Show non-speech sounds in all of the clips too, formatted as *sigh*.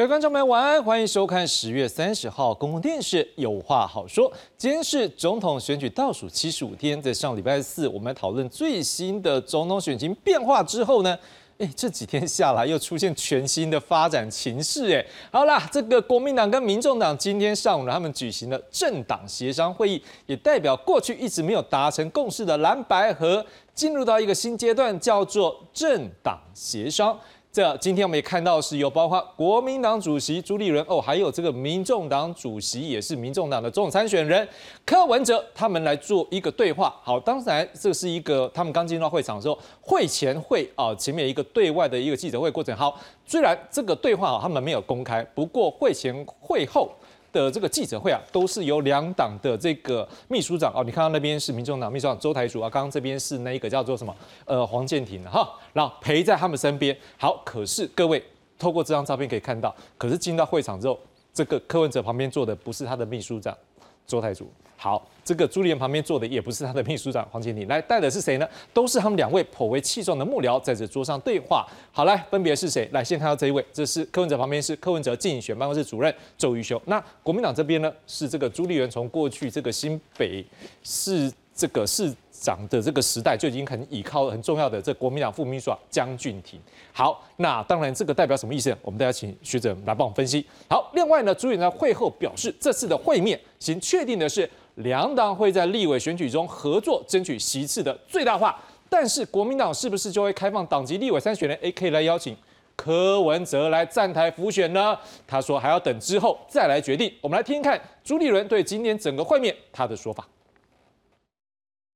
各位观众朋友，晚安，欢迎收看十月三十号公共电视《有话好说》。今天是总统选举倒数七十五天，在上礼拜四，我们讨论最新的总统选情变化之后呢，哎，这几天下来又出现全新的发展情势，哎，好啦，这个国民党跟民众党今天上午呢，他们举行了政党协商会议，也代表过去一直没有达成共识的蓝白河进入到一个新阶段，叫做政党协商。这今天我们也看到是有包括国民党主席朱立伦哦，还有这个民众党主席也是民众党的总统参选人柯文哲，他们来做一个对话。好，当然这是一个他们刚进入到会场的时候，会前会啊前面一个对外的一个记者会过程。好，虽然这个对话啊他们没有公开，不过会前会后。的这个记者会啊，都是由两党的这个秘书长哦，你看到那边是民众党秘书长周台主啊，刚刚这边是那一个叫做什么呃黄建廷哈，然后陪在他们身边。好，可是各位透过这张照片可以看到，可是进到会场之后，这个柯文哲旁边坐的不是他的秘书长周太祖。好，这个朱立伦旁边坐的也不是他的秘书长黄建庭，来带的是谁呢？都是他们两位颇为气壮的幕僚在这桌上对话。好，来分别是谁？来，先看到这一位，这是柯文哲旁边是柯文哲竞选办公室主任周瑜修。那国民党这边呢，是这个朱立伦从过去这个新北市这个市长的这个时代就已经很倚靠很重要的这国民党副秘书长江俊廷。好，那当然这个代表什么意思？我们大家请学者来帮我们分析。好，另外呢，朱立伦在会后表示，这次的会面先确定的是。两党会在立委选举中合作，争取席次的最大化。但是国民党是不是就会开放党籍立委参选人 AK 来邀请柯文哲来站台辅选呢？他说还要等之后再来决定。我们来听听看朱立伦对今天整个会面他的说法。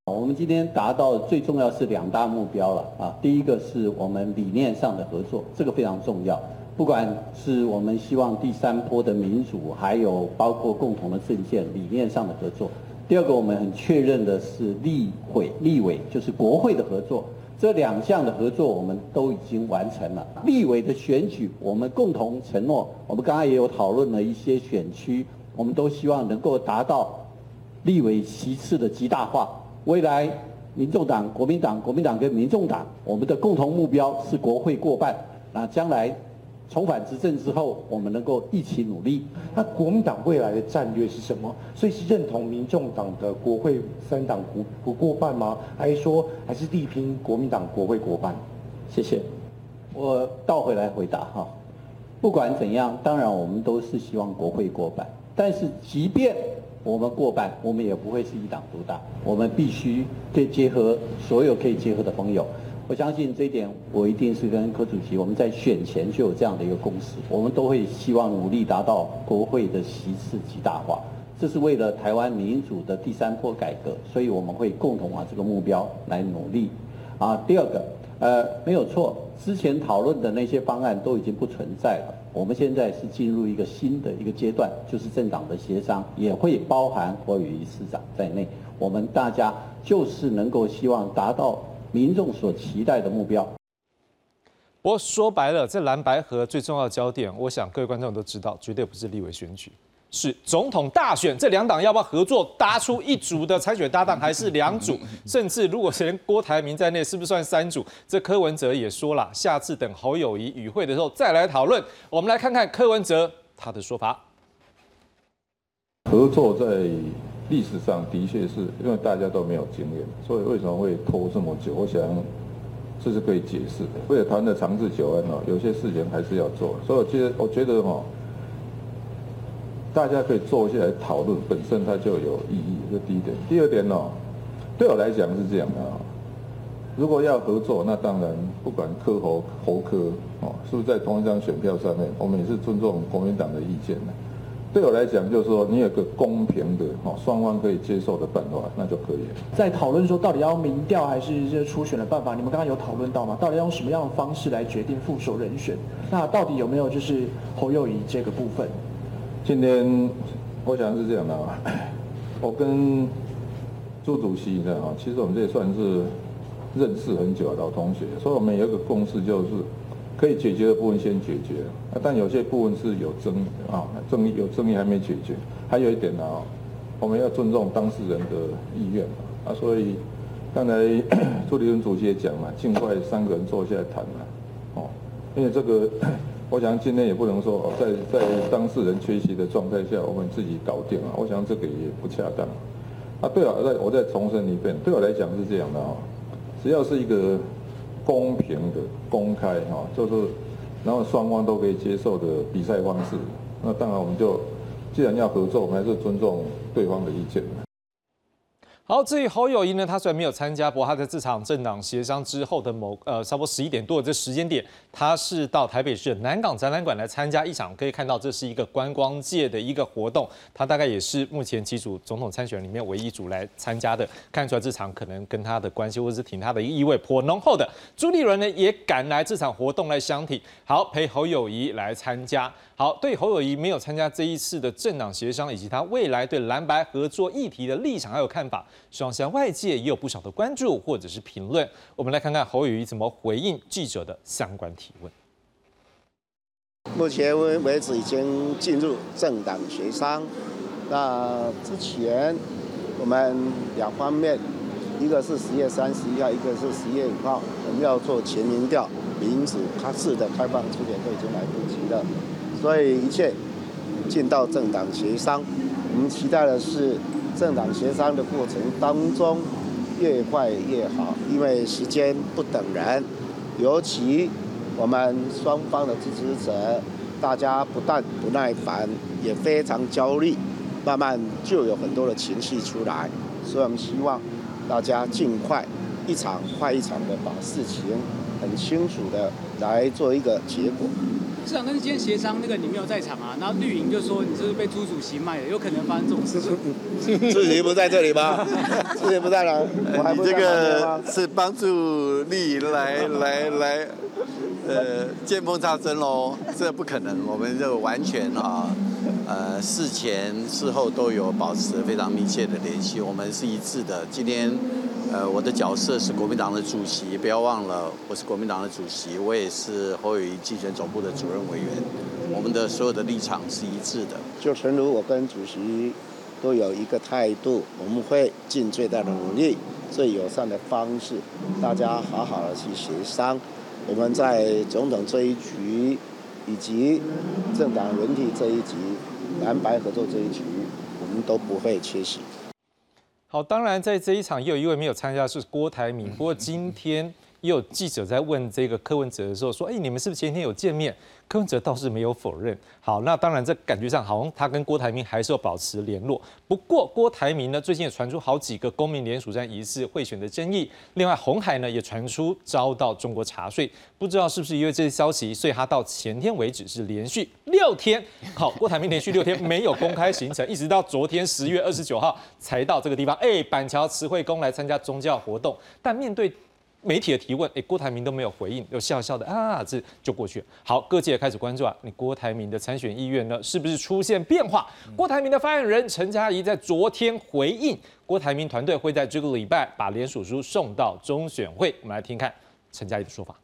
我们今天达到最重要是两大目标了啊，第一个是我们理念上的合作，这个非常重要。不管是我们希望第三波的民主，还有包括共同的政见理念上的合作。第二个，我们很确认的是立会、立委，就是国会的合作。这两项的合作我们都已经完成了。立委的选举，我们共同承诺，我们刚刚也有讨论了一些选区，我们都希望能够达到立委席次的极大化。未来，民众党、国民党、国民党跟民众党，我们的共同目标是国会过半。那将来。重返执政之后，我们能够一起努力。那国民党未来的战略是什么？所以是认同民众党的国会三党不不过半吗？还是说还是力拼国民党国会过半？谢谢。我倒回来回答哈。不管怎样，当然我们都是希望国会过半。但是即便我们过半，我们也不会是一党独大。我们必须对结合所有可以结合的朋友。我相信这一点，我一定是跟柯主席，我们在选前就有这样的一个共识，我们都会希望努力达到国会的席次极大化，这是为了台湾民主的第三波改革，所以我们会共同往这个目标来努力。啊，第二个，呃，没有错，之前讨论的那些方案都已经不存在了，我们现在是进入一个新的一个阶段，就是政党的协商，也会包含国语市长在内，我们大家就是能够希望达到。民众所期待的目标。不过说白了，这蓝白河最重要的焦点，我想各位观众都知道，绝对不是立委选举，是总统大选。这两党要不要合作，搭出一组的参选搭档，还是两组？甚至如果是连郭台铭在内，是不是算三组？这柯文哲也说了，下次等侯友谊与会的时候再来讨论。我们来看看柯文哲他的说法。合作在。历史上的确是因为大家都没有经验，所以为什么会拖这么久？我想这是可以解释的。为了谈的长治久安哦，有些事情还是要做。所以我觉得，我觉得哈，大家可以坐下来讨论，本身它就有意义。这第一点。第二点哦，对我来讲是这样的啊，如果要合作，那当然不管科侯侯科哦，是不是在同一张选票上面，我们也是尊重国民党的意见的。对我来讲，就是说你有个公平的哦，双方可以接受的办法，那就可以了。在讨论说到底要民调还是这初选的办法，你们刚刚有讨论到吗？到底要用什么样的方式来决定副手人选？那到底有没有就是侯友谊这个部分？今天我想是这样的啊，*coughs* 我跟朱主席的啊，其实我们这也算是认识很久的老同学，所以我们有一个共识就是。可以解决的部分先解决，但有些部分是有争议啊，争议有争议还没解决。还有一点呢，我们要尊重当事人的意愿啊，所以刚才 *coughs* 朱立伦主席也讲了，尽快三个人坐下来谈嘛，哦，因为这个我想今天也不能说在在当事人缺席的状态下，我们自己搞定啊。我想这个也不恰当。啊，对啊，再我再重申一遍，对我来讲是这样的啊，只要是一个公平的、公开哈，就是然后双方都可以接受的比赛方式，那当然我们就既然要合作，我们还是尊重对方的意见。好，至于侯友谊呢，他虽然没有参加，不过他在这场政党协商之后的某呃，差不多十一点多的这时间点，他是到台北市南港展览馆来参加一场，可以看到这是一个观光界的一个活动，他大概也是目前几组总统参选里面唯一组来参加的，看出来这场可能跟他的关系或者是挺他的意味颇浓厚的。朱立伦呢也赶来这场活动来相挺，好陪侯友谊来参加。好，对侯友谊没有参加这一次的政党协商，以及他未来对蓝白合作议题的立场还有看法，双向外界也有不少的关注或者是评论。我们来看看侯友谊怎么回应记者的相关提问。目前为止已经进入政党协商。那之前我们两方面，一个是十月三十一号，一个是十月五号，我们要做全民调，民主他式的开放出点都已经来不及了。所以一切进到政党协商，我们期待的是政党协商的过程当中越快越好，因为时间不等人，尤其我们双方的支持者，大家不但不耐烦，也非常焦虑，慢慢就有很多的情绪出来，所以我们希望大家尽快一场快一场的把事情很清楚的来做一个结果。市长，但是今天协商那个你没有在场啊，然后绿营就说你是被朱主席卖了，有可能发生这种事情。*laughs* 主席不在这里吗？*laughs* 主席不在了，我还你这个是帮助绿营来来来，呃，见缝插针喽，这不可能，我们就完全啊，呃，事前事后都有保持非常密切的联系，我们是一致的。今天。呃，我的角色是国民党的主席，不要忘了，我是国民党的主席，我也是侯友谊竞选总部的主任委员，我们的所有的立场是一致的。就诚如我跟主席都有一个态度，我们会尽最大的努力，最友善的方式，大家好好的去协商。我们在总统这一局，以及政党轮替这一局，蓝白合作这一局，我们都不会缺席。好，当然在这一场也有一位没有参加，是郭台铭。不过今天也有记者在问这个柯文哲的时候说：“哎，你们是不是前天有见面？”柯文哲倒是没有否认。好，那当然这感觉上好像他跟郭台铭还是要保持联络。不过郭台铭呢，最近也传出好几个公民联署站疑似贿选的争议。另外红海呢也传出遭到中国查税，不知道是不是因为这些消息，所以他到前天为止是连续六天，好，郭台铭连续六天没有公开行程，一直到昨天十月二十九号才到这个地方，哎，板桥慈惠宫来参加宗教活动，但面对。媒体的提问，哎，郭台铭都没有回应，就笑笑的啊，这就过去了。好，各界开始关注啊，你郭台铭的参选意愿呢，是不是出现变化？郭台铭的发言人陈嘉怡在昨天回应，郭台铭团队会在这个礼拜把联署书送到中选会。我们来听看陈嘉怡的说法。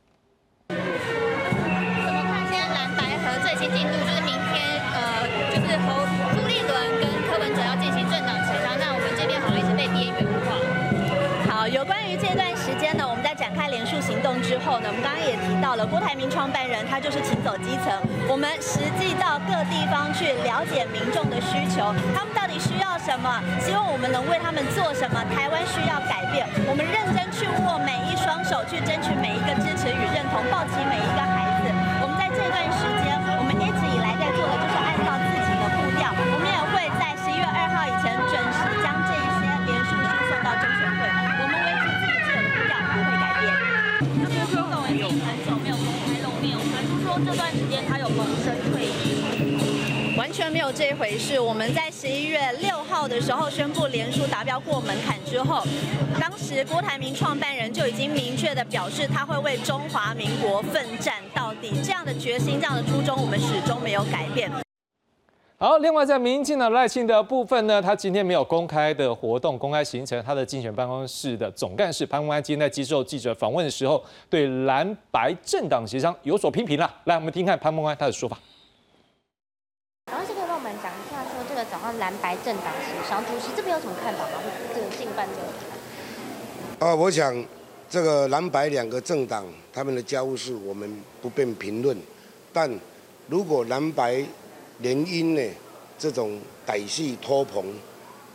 之后呢，我们刚刚也提到了郭台铭创办人，他就是请走基层，我们实际到各地方去了解民众的需求，他们到底需要什么，希望我们能为他们做什么。台湾需要改变，我们认真去握每一双手，去争取每一个支持与认同，抱起每一个孩全没有这一回事。我们在十一月六号的时候宣布连署达标过门槛之后，当时郭台铭创办人就已经明确的表示，他会为中华民国奋战到底。这样的决心，这样的初衷，我们始终没有改变。好，另外在民进的赖清的部分呢，他今天没有公开的活动、公开行程。他的竞选办公室的总干事潘孟安今天在接受记者访问的时候，对蓝白政党协商有所批评了。来，我们听看潘孟安他的说法。然后是可以帮我们讲一下，说这个早上蓝白政党协商，主席这边有什么看法吗？这个近办这个？呃，我想这个蓝白两个政党他们的家务事我们不便评论，但如果蓝白联姻呢，这种歹戏托棚，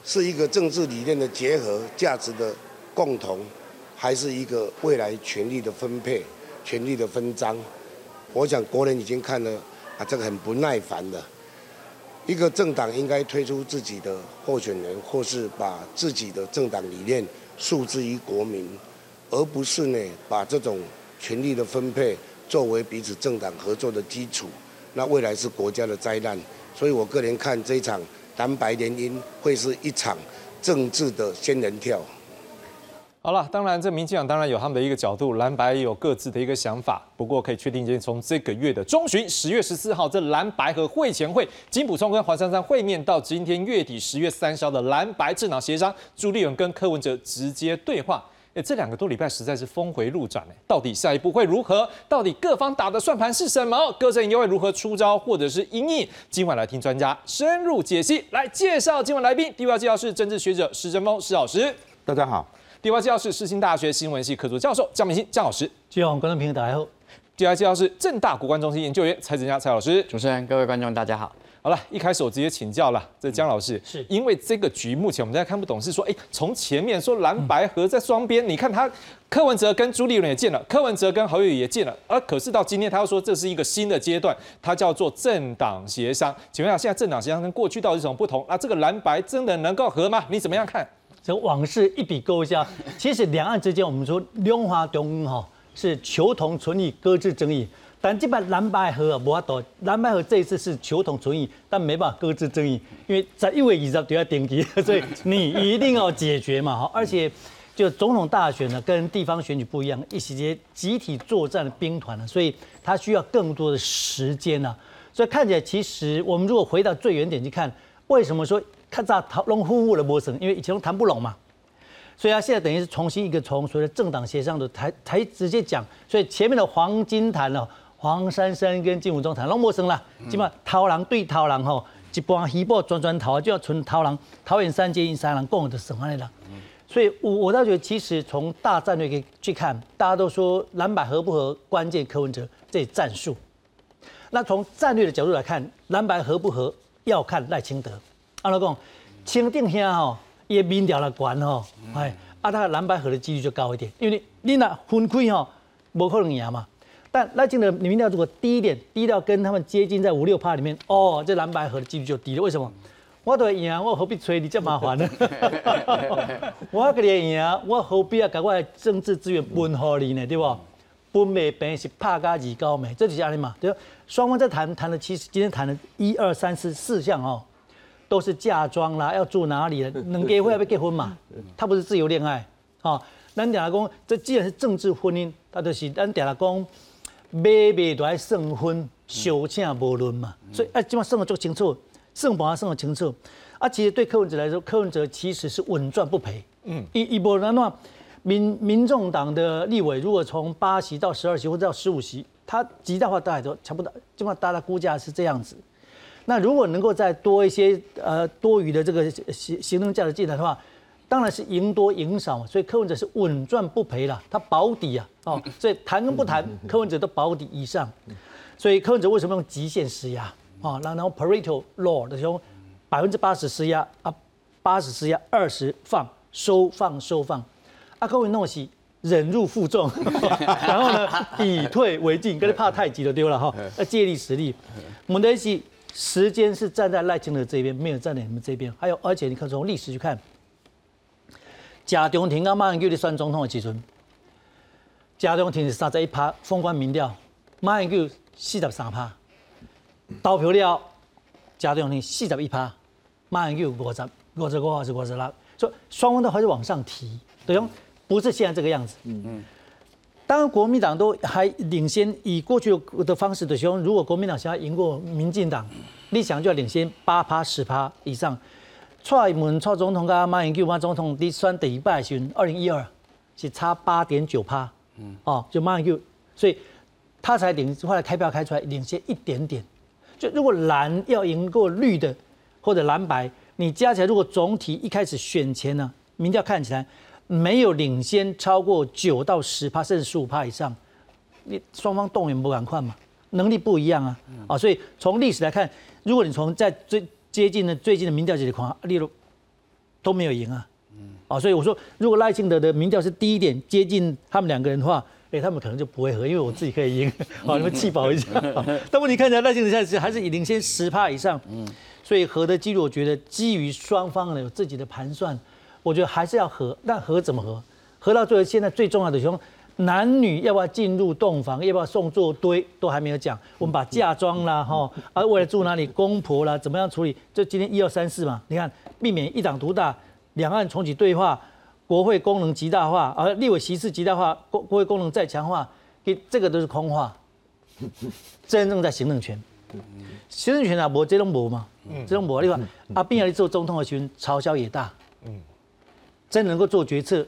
是一个政治理念的结合、价值的共同，还是一个未来权力的分配、权力的分赃？我想国人已经看了啊，这个很不耐烦的。一个政党应该推出自己的候选人，或是把自己的政党理念诉之于国民，而不是呢把这种权力的分配作为彼此政党合作的基础。那未来是国家的灾难，所以我个人看这一场蓝白联姻会是一场政治的仙人跳。好了，当然这民进党当然有他们的一个角度，蓝白也有各自的一个想法。不过可以确定，就是从这个月的中旬，十月十四号这蓝白和会前会，金普聪跟黄珊珊会面，到今天月底十月三十号的蓝白政党协商，朱立伦跟柯文哲直接对话。哎，这两个多礼拜实在是峰回路转哎，到底下一步会如何？到底各方打的算盘是什么？各阵营又会如何出招或者是应应？今晚来听专家深入解析，来介绍今晚来宾。第一位介绍是政治学者施正峰施老师，大家好。第二位介绍是世新大学新闻系客座教授江明新江老师，希望观众朋友大家好。第二位介绍是正大国关中心研究员蔡振佳蔡老师，主持人各位观众大家好。好了，一开始我直接请教了，这江老师，是因为这个局目前我们大家看不懂，是说，哎，从前面说蓝白合在双边，你看他柯文哲跟朱立伦也见了，柯文哲跟侯友也见了，而可是到今天他又说这是一个新的阶段，它叫做政党协商。请问一下，现在政党协商跟过去到底有什么不同？那这个蓝白真的能够合吗？你怎么样看？这往事一笔勾销。*laughs* 其实两岸之间，我们说两华中哈是求同存异，搁置争议。但这把蓝白河啊无法度，蓝白河这一次是求同存异，但没办法搁置争议，因为在一位以上都要顶级，*laughs* 所以你一定要解决嘛哈。*laughs* 而且就总统大选呢，跟地方选举不一样，一时间集体作战的兵团呢，所以它需要更多的时间呢。所以看起来，其实我们如果回到最原点去看，为什么说？看咋讨论夫妇的模式，因为以前都谈不拢嘛，所以他现在等于是重新一个从所谓的政党协商的才才直接讲，所以前面的黄金谈了，黄珊珊跟金武中谈拢陌生了，基本上桃狼对桃狼吼，一般西部转转桃就要纯桃狼，桃园三结义三狼共的什么来的，所以我我倒觉得其实从大战略去看，大家都说蓝白合不合，关键柯文哲这战术，那从战略的角度来看，蓝白合不合要看赖清德。阿拉讲，清定兄吼，伊的民调来悬吼，哎，啊，他蓝白合的几率就高一点，因为你若分开吼，无可能赢嘛。但赖清德民调如果低一点，低到跟他们接近在五六趴里面，哦，这蓝白合的几率就低了。为什么？我都赢，我何必催你这麻烦呢？*laughs* 我要给你赢，我何必要搞我的政治资源分给你呢？对不？分美本是拍加二高美，这就是安尼嘛。对，双方在谈谈了，其实今天谈了一二三四四项哦。都是嫁妆啦，要住哪里能结婚要不结婚嘛？他不是自由恋爱啊。咱嗲来讲，这既然是政治婚姻，他就是咱嗲老公买卖都爱胜婚，休请无论嘛。所以啊，基本上胜的做清楚，算盘胜的清楚。啊，其实对柯文哲来说，柯文哲其实是稳赚不赔。嗯，一一波那那民民众党的立委，如果从八席到十二席或者到十五席，他极大化大概都差不多，基本上大家估价是这样子。那如果能够再多一些呃多余的这个行行政价值进来的话，当然是赢多赢少嘛。所以柯文哲是稳赚不赔了，他保底啊，哦，*laughs* 所以谈跟不谈，柯文哲都保底以上。所以柯文哲为什么用极限施压啊？然后 Pareto Law 的用百分之八十施压啊，八十施压，二十放收放收放，啊，柯文弄西忍辱负重，*laughs* 然后呢以退为进，跟你怕太急了丢了哈，*laughs* 要借力使力，我们是。时间是站在赖清德这边，没有站在你们这边。还有，而且你看从历史去看，贾中廷跟马英九的算总统的时阵，贾中廷是三十一趴封关民调，马英九四十三趴，投票了，贾中廷四十一趴，马英九五十五十五还是五十六，所以双方都还是往上提，对不？不是现在这个样子。嗯嗯。当然，国民党都还领先，以过去的方式的时候，如果国民党想要赢过民进党，你想就要领先八趴十趴以上。蔡文蔡总统跟马英九马总统第选第一败选，二零一二是差八点九趴，嗯，哦，就马英九，所以他才领，后来开票开出来领先一点点。就如果蓝要赢过绿的或者蓝白，你加起来如果总体一开始选前呢，民调看起来。没有领先超过九到十趴，甚至十五趴以上，你双方动员不赶快嘛？能力不一样啊，啊，所以从历史来看，如果你从在最接近的最近的民调情况，例如都没有赢啊，啊，所以我说，如果赖清德的民调是低一点，接近他们两个人的话，哎，他们可能就不会合，因为我自己可以赢，好，*laughs* 你们气饱一下。*laughs* 但问题看起来赖清德现在是还是领先十趴以上，嗯，所以和的几率，我觉得基于双方呢有自己的盘算，我觉得还是要和，但和怎么和？和到最后，现在最重要的是男女要不要进入洞房，要不要送座堆，都还没有讲。我们把嫁妆啦，哈，啊，未来住哪里，公婆啦，怎么样处理？就今天一二三四嘛，你看，避免一党独大，两岸重启对话，国会功能极大化，而立委席次极大化，国国会功能再强化，给这个都是空话。*laughs* 真正在行政权，行政权啊，无这种无嘛，这种无，你看阿扁要做总统的时候，嘲笑也大，嗯，真能够做决策。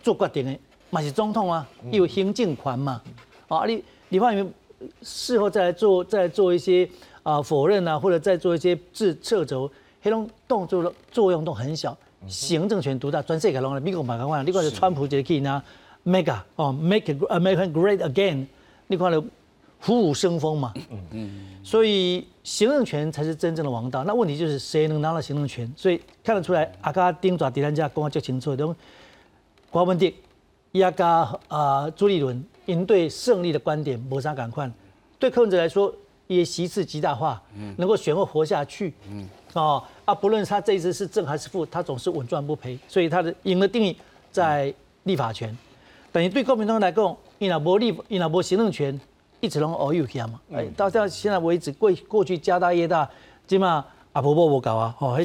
做决定的嘛是总统啊，有行政权嘛，啊，你你发现事后再来做，再做一些啊否认啊，或者再做一些自撤走，那种动作的作用都很小。行政权独大，全世界拢美国嘛，讲，你看是川普这个去拿 mega 哦，make America great again，你看了虎虎生风嘛，嗯嗯，所以行政权才是真正的王道。那问题就是谁能拿到行政权？所以看得出来，阿卡丁爪迪兰加讲得就清楚，都。华文迪、亚加啊、朱立伦，应对胜利的观点谋杀赶快。对柯文哲来说，也席次极大化，能够选后活下去。嗯，哦啊，不论他这一次是正还是负，他总是稳赚不赔。所以他的赢的定义在立法权，等于对公民党来讲，伊那无立，伊那无行政权，一直拢偶有起嘛。哎，到到现在为止，过过去家大业大，起码阿婆婆无搞啊，哦，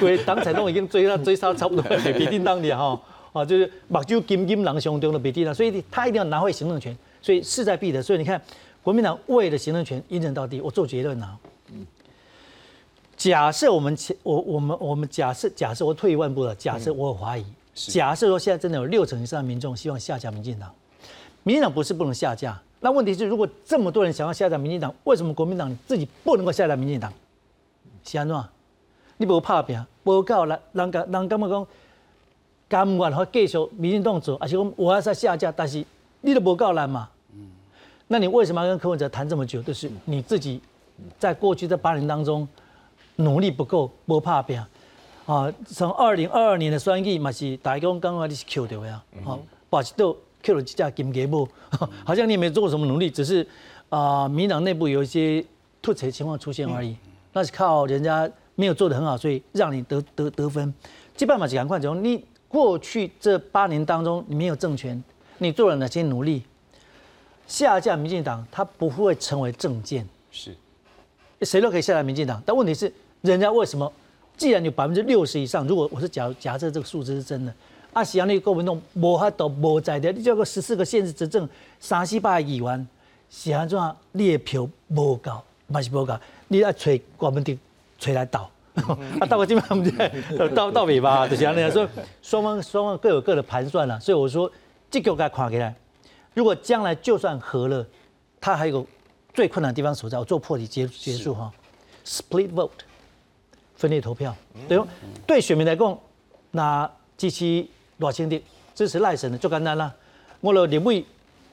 规党产都已经追到追杀差不多，*laughs* 比定当年哈。啊，就是目睭金金狼兄中的比例了，所以他一定要拿回行政权，所以势在必得。所以你看，国民党为了行政权一人到底，我做结论啊。假设我们前我我们我们假设假设我退一万步了，假设我有怀疑，假设说现在真的有六成以上的民众希望下架民进党，民进党不是不能下架，那问题是如果这么多人想要下架民进党，为什么国民党你自己不能够下架民进党？是安怎？你不怕拼，不够人人家人干嘛讲？甘愿和继续民进党做，而且我我要再下架，但是你都无够难嘛。那你为什么要跟柯文哲谈这么久？就是你自己在过去这八年当中努力不够，不怕变啊。从二零二二年的选举嘛是大家讲刚刚你是 Q 掉呀，好，把都 Q 了几架金鸡母，*laughs* 好像你也没做过什么努力，只是啊民党内部有一些突袭情况出现而已。那是靠人家没有做得很好，所以让你得得得分。这办法是赶快走你。过去这八年当中，你没有政权，你做了哪些努力？下架民进党，它不会成为政见，是，谁都可以下架民进党。但问题是，人家为什么？既然有百分之六十以上，如果我是假假设这个数字是真的，啊，喜阳那个国民党无法度无在的，你叫个十四个县市执政，三四百亿元，喜阳怎样？你的票无够，嘛是无够？你要找国民党找来倒。*laughs* 啊，到个基本上就到到尾巴，就像那样说，双方双方各有各的盘算了。所以我说，这个该看起来。如果将来就算和了，他还有个最困难的地方所在，我做破题结结束哈。Split vote，分裂投票，对不？对选民来讲，那支持罗清的支持赖神的就简单啦。我了立委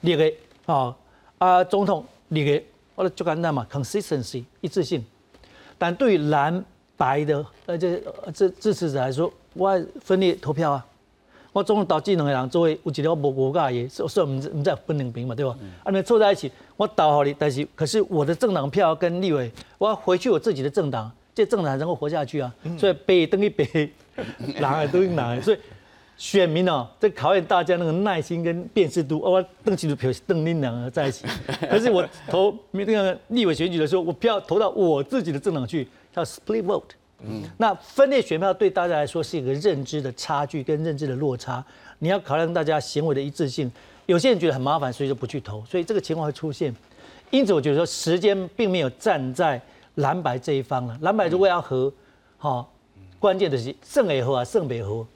立个啊啊总统立个，我了就简单嘛，consistency 一致性。但对于蓝。白的，呃，这这支持者来说，我分裂投票啊！我总统导致两个人作为有一条无无价的，所以我们唔在分两边嘛，对吧？啊，你凑在一起，我导好你，但是可是我的政党票跟立委，我要回去我自己的政党，这政党才能够活下去啊！所以北等于北，南也等于南，所以选民哦，这考验大家那个耐心跟辨识度。我邓启如票邓林两个在一起，*laughs* 可是我投那个立委选举的时候，我票投到我自己的政党去。叫 split vote，嗯，那分裂选票对大家来说是一个认知的差距跟认知的落差，你要考量大家行为的一致性。有些人觉得很麻烦，所以就不去投，所以这个情况会出现。因此，我觉得说时间并没有站在蓝白这一方了。蓝白如果要和，哈，关键的是胜也和啊，胜北和，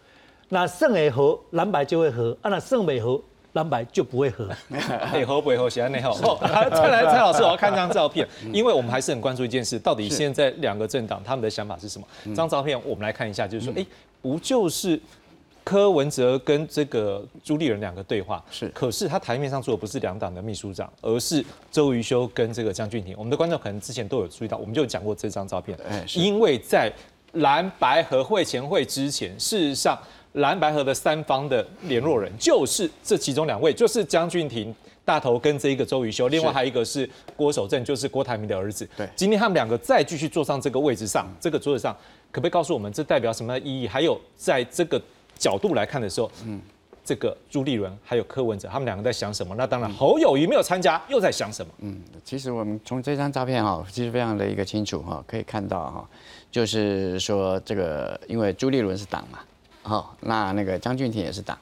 那胜也和蓝白就会和，啊，那胜北和。蓝白就不会合，*laughs* 内合不会合，写在内合。哦，再来蔡老师，我要看这张照片，因为我们还是很关注一件事，到底现在两个政党他们的想法是什么？这张照片我们来看一下，就是说，哎，不就是柯文哲跟这个朱立伦两个对话，是，可是他台面上做的不是两党的秘书长，而是周瑜修跟这个江俊廷。我们的观众可能之前都有注意到，我们就讲过这张照片，哎因为在蓝白和会前会之前，事实上蓝白河的三方的联络人就是这其中两位，就是江俊廷。大头跟这一个周瑜修，另外还有一个是郭守正，就是郭台铭的儿子。对今天他们两个再继续坐上这个位置上，这个桌子上，可不可以告诉我们这代表什么意义？还有在这个角度来看的时候，嗯，这个朱立伦还有柯文哲，他们两个在想什么？那当然，侯友谊没有参加，又在想什么？嗯，其实我们从这张照片哈，其实非常的一个清楚哈，可以看到哈，就是说这个，因为朱立伦是党嘛，好，那那个江俊廷也是党，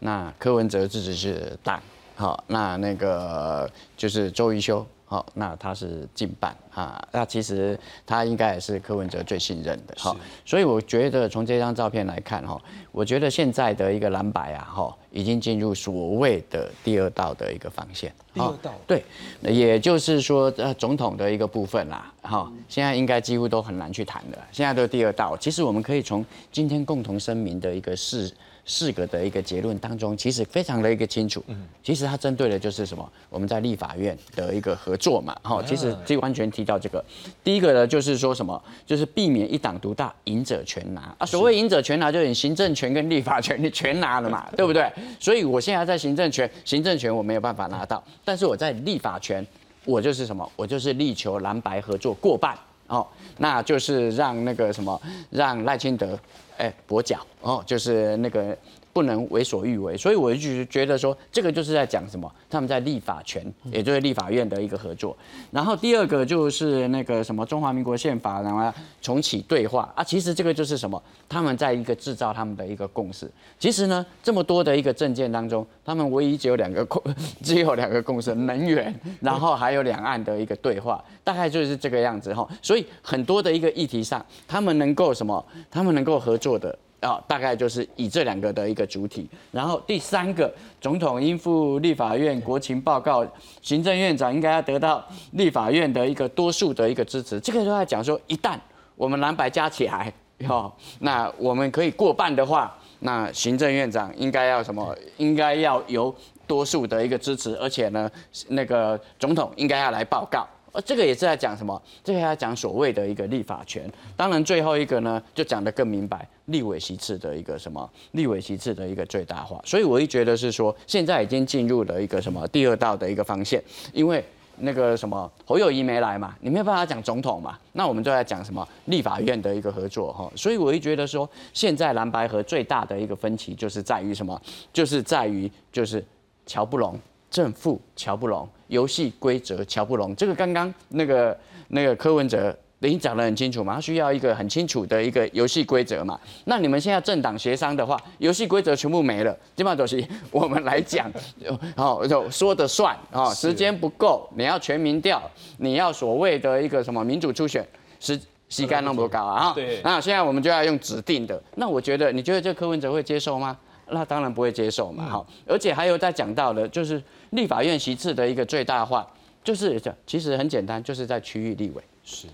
那柯文哲自己是党，好，那那个就是周瑜修，好，那他是近半啊，那其实他应该也是柯文哲最信任的，好，所以我觉得从这张照片来看哈，我觉得现在的一个蓝白啊，哈，已经进入所谓的第二道的一个防线，好第二道对，也就是说，呃，总统的一个部分啦，哈，现在应该几乎都很难去谈了。现在都第二道，其实我们可以从今天共同声明的一个四四个的一个结论当中，其实非常的一个清楚。嗯，其实它针对的就是什么？我们在立法院的一个合作嘛，哈，其实这完全提到这个。第一个呢，就是说什么？就是避免一党独大，赢者全拿啊。所谓赢者全拿，就是你行政权跟立法权你全拿了嘛，对不对？所以我现在在行政权，行政权我没有办法拿到，但是我在立法权。我就是什么？我就是力求蓝白合作过半哦，那就是让那个什么，让赖清德哎跛脚哦，就是那个不能为所欲为。所以我就觉得说，这个就是在讲什么？他们在立法权，也就是立法院的一个合作。然后第二个就是那个什么中华民国宪法，然后重启对话啊。其实这个就是什么？他们在一个制造他们的一个共识。其实呢，这么多的一个证件当中，他们唯一只有两个 *laughs* 共，只有两个共识：能源，*laughs* 然后还有两岸的一个对话，大概就是这个样子哈。所以很多的一个议题上，他们能够什么？他们能够合作的。啊，大概就是以这两个的一个主体，然后第三个，总统应付立法院国情报告，行政院长应该要得到立法院的一个多数的一个支持。这个都在讲说，一旦我们蓝白加起来，哈，那我们可以过半的话，那行政院长应该要什么？应该要由多数的一个支持，而且呢，那个总统应该要来报告。呃，这个也是在讲什么？这个要讲所谓的一个立法权。当然，最后一个呢，就讲得更明白，立委席次的一个什么？立委席次的一个最大化。所以，我一觉得是说，现在已经进入了一个什么第二道的一个方向，因为那个什么侯友谊没来嘛，你没有办法讲总统嘛，那我们就在讲什么立法院的一个合作哈。所以，我一觉得说，现在蓝白河最大的一个分歧就是在于什么？就是在于就是乔不拢。正负瞧不拢，游戏规则瞧不拢，这个刚刚那个那个柯文哲已经讲得很清楚嘛，他需要一个很清楚的一个游戏规则嘛。那你们现在政党协商的话，游戏规则全部没了，基本上都是我们来讲，*laughs* 哦，就说的算哦，时间不够，你要全民调，你要所谓的一个什么民主初选，时膝盖那么高啊，对，那现在我们就要用指定的，那我觉得你觉得这柯文哲会接受吗？那当然不会接受嘛，好，而且还有在讲到的，就是立法院席次的一个最大化，就是其实很简单，就是在区域立委。是。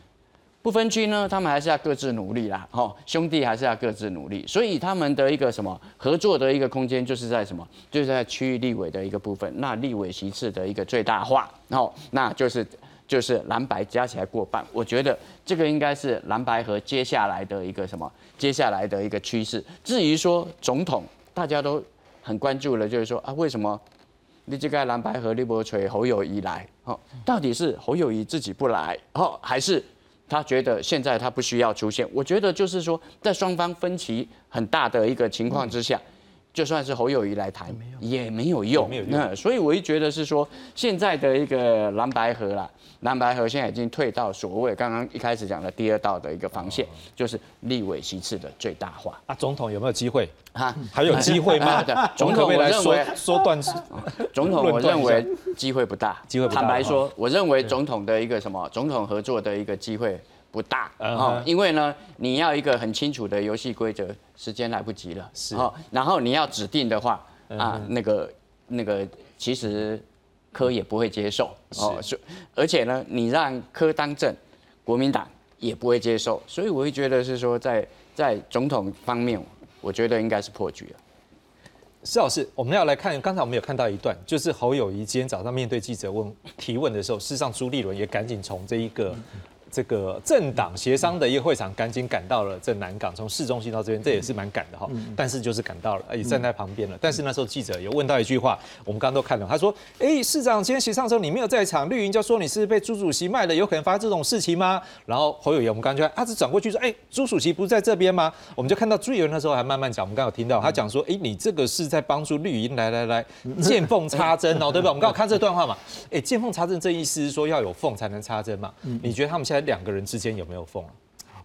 不分区呢，他们还是要各自努力啦，哈，兄弟还是要各自努力，所以他们的一个什么合作的一个空间，就是在什么，就是在区域立委的一个部分，那立委席次的一个最大化，然后那就是就是蓝白加起来过半，我觉得这个应该是蓝白和接下来的一个什么，接下来的一个趋势。至于说总统。大家都很关注了，就是说啊，为什么你这个蓝白和立波锤侯友谊来？哦，到底是侯友谊自己不来，哦，还是他觉得现在他不需要出现？我觉得就是说，在双方分歧很大的一个情况之下，就算是侯友谊来谈，也没有用。那所以我一觉得是说，现在的一个蓝白河啦。蓝白河现在已经退到所谓刚刚一开始讲的第二道的一个防线，就是立委席次的最大化。啊，总统有没有机会啊？还有机会吗？*laughs* 总统我认为说断，总统我认为机会不大。机会不大。坦白说，我认为总统的一个什么总统合作的一个机会不大啊，因为呢，你要一个很清楚的游戏规则，时间来不及了。是。然后你要指定的话啊，那个那个其实。科也不会接受哦，是，而且呢，你让科当政，国民党也不会接受，所以我会觉得是说，在在总统方面，我觉得应该是破局了。施老师，我们要来看，刚才我们有看到一段，就是侯友谊今天早上面对记者问提问的时候，事实上朱立伦也赶紧从这一个。这个政党协商的一个会场，赶紧赶到了这南港，从市中心到这边，这也是蛮赶的哈。但是就是赶到了，也站在旁边了。但是那时候记者有问到一句话，我们刚刚都看了，他说：“哎，市长今天协商的时候你没有在场，绿营就说你是被朱主席卖了，有可能发生这种事情吗？”然后侯友谊，我们刚刚就他是转过去说：“哎，朱主席不是在这边吗？”我们就看到朱友那时候还慢慢讲，我们刚刚有听到他讲说：“哎，你这个是在帮助绿营来来来见缝插针哦，对不对？”我们刚好看这段话嘛，哎，见缝插针这意思是说要有缝才能插针嘛？你觉得他们现在两个人之间？有没有缝？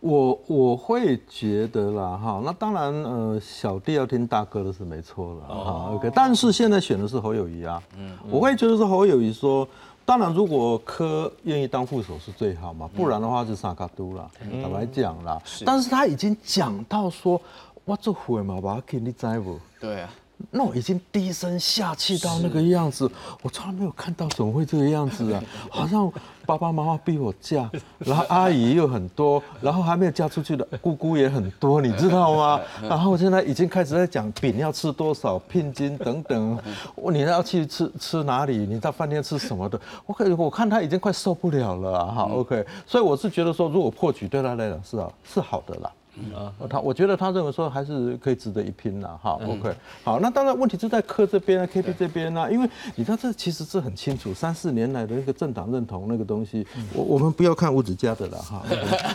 我我会觉得啦，哈，那当然，呃，小弟要听大哥的是没错了，哈，OK。但是现在选的是侯友谊啊，嗯，我会觉得是侯友谊说，当然如果柯愿意当副手是最好嘛，不然的话就萨卡都了，坦白讲啦。但是他已经讲到说，我这会嘛，把他给你摘不？对啊。那我已经低声下气到那个样子，我从来没有看到怎么会这个样子啊？*laughs* 好像爸爸妈妈逼我嫁，*laughs* 然后阿姨又很多，然后还没有嫁出去的姑姑也很多，你知道吗？*laughs* 然后现在已经开始在讲饼要吃多少、聘金等等，我你要去吃吃哪里？你到饭店吃什么的？我可我看他已经快受不了了哈。OK，所以我是觉得说，如果破局对他来讲是啊是好的啦。啊，他我觉得他认为说还是可以值得一拼的哈。OK，好，那当然问题就在科这边啊，KP 这边啊，因为你知道这其实是很清楚，三四年来的那个政党认同那个东西，我我们不要看吴子嘉的了哈。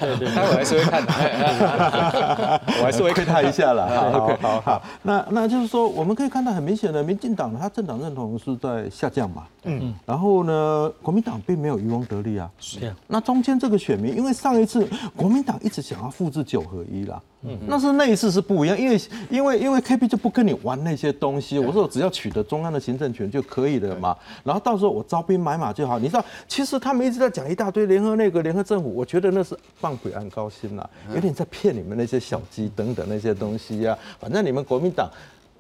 对 *laughs* 对，待会 *laughs* 还是会看的，我还是会看他一下了。*laughs* OK，好好，那那就是说我们可以看到很明显的，民进党他政党认同是在下降嘛。嗯。然后呢，国民党并没有渔翁得利啊。是。那中间这个选民，因为上一次国民党一直想要复制九合一。一啦，嗯，那是那一次是不一样，因为因为因为 K P 就不跟你玩那些东西，我说我只要取得中央的行政权就可以了嘛，然后到时候我招兵买马就好。你知道，其实他们一直在讲一大堆联合那个联合政府，我觉得那是放鬼安高薪啦，有点在骗你们那些小鸡等等那些东西呀。反正你们国民党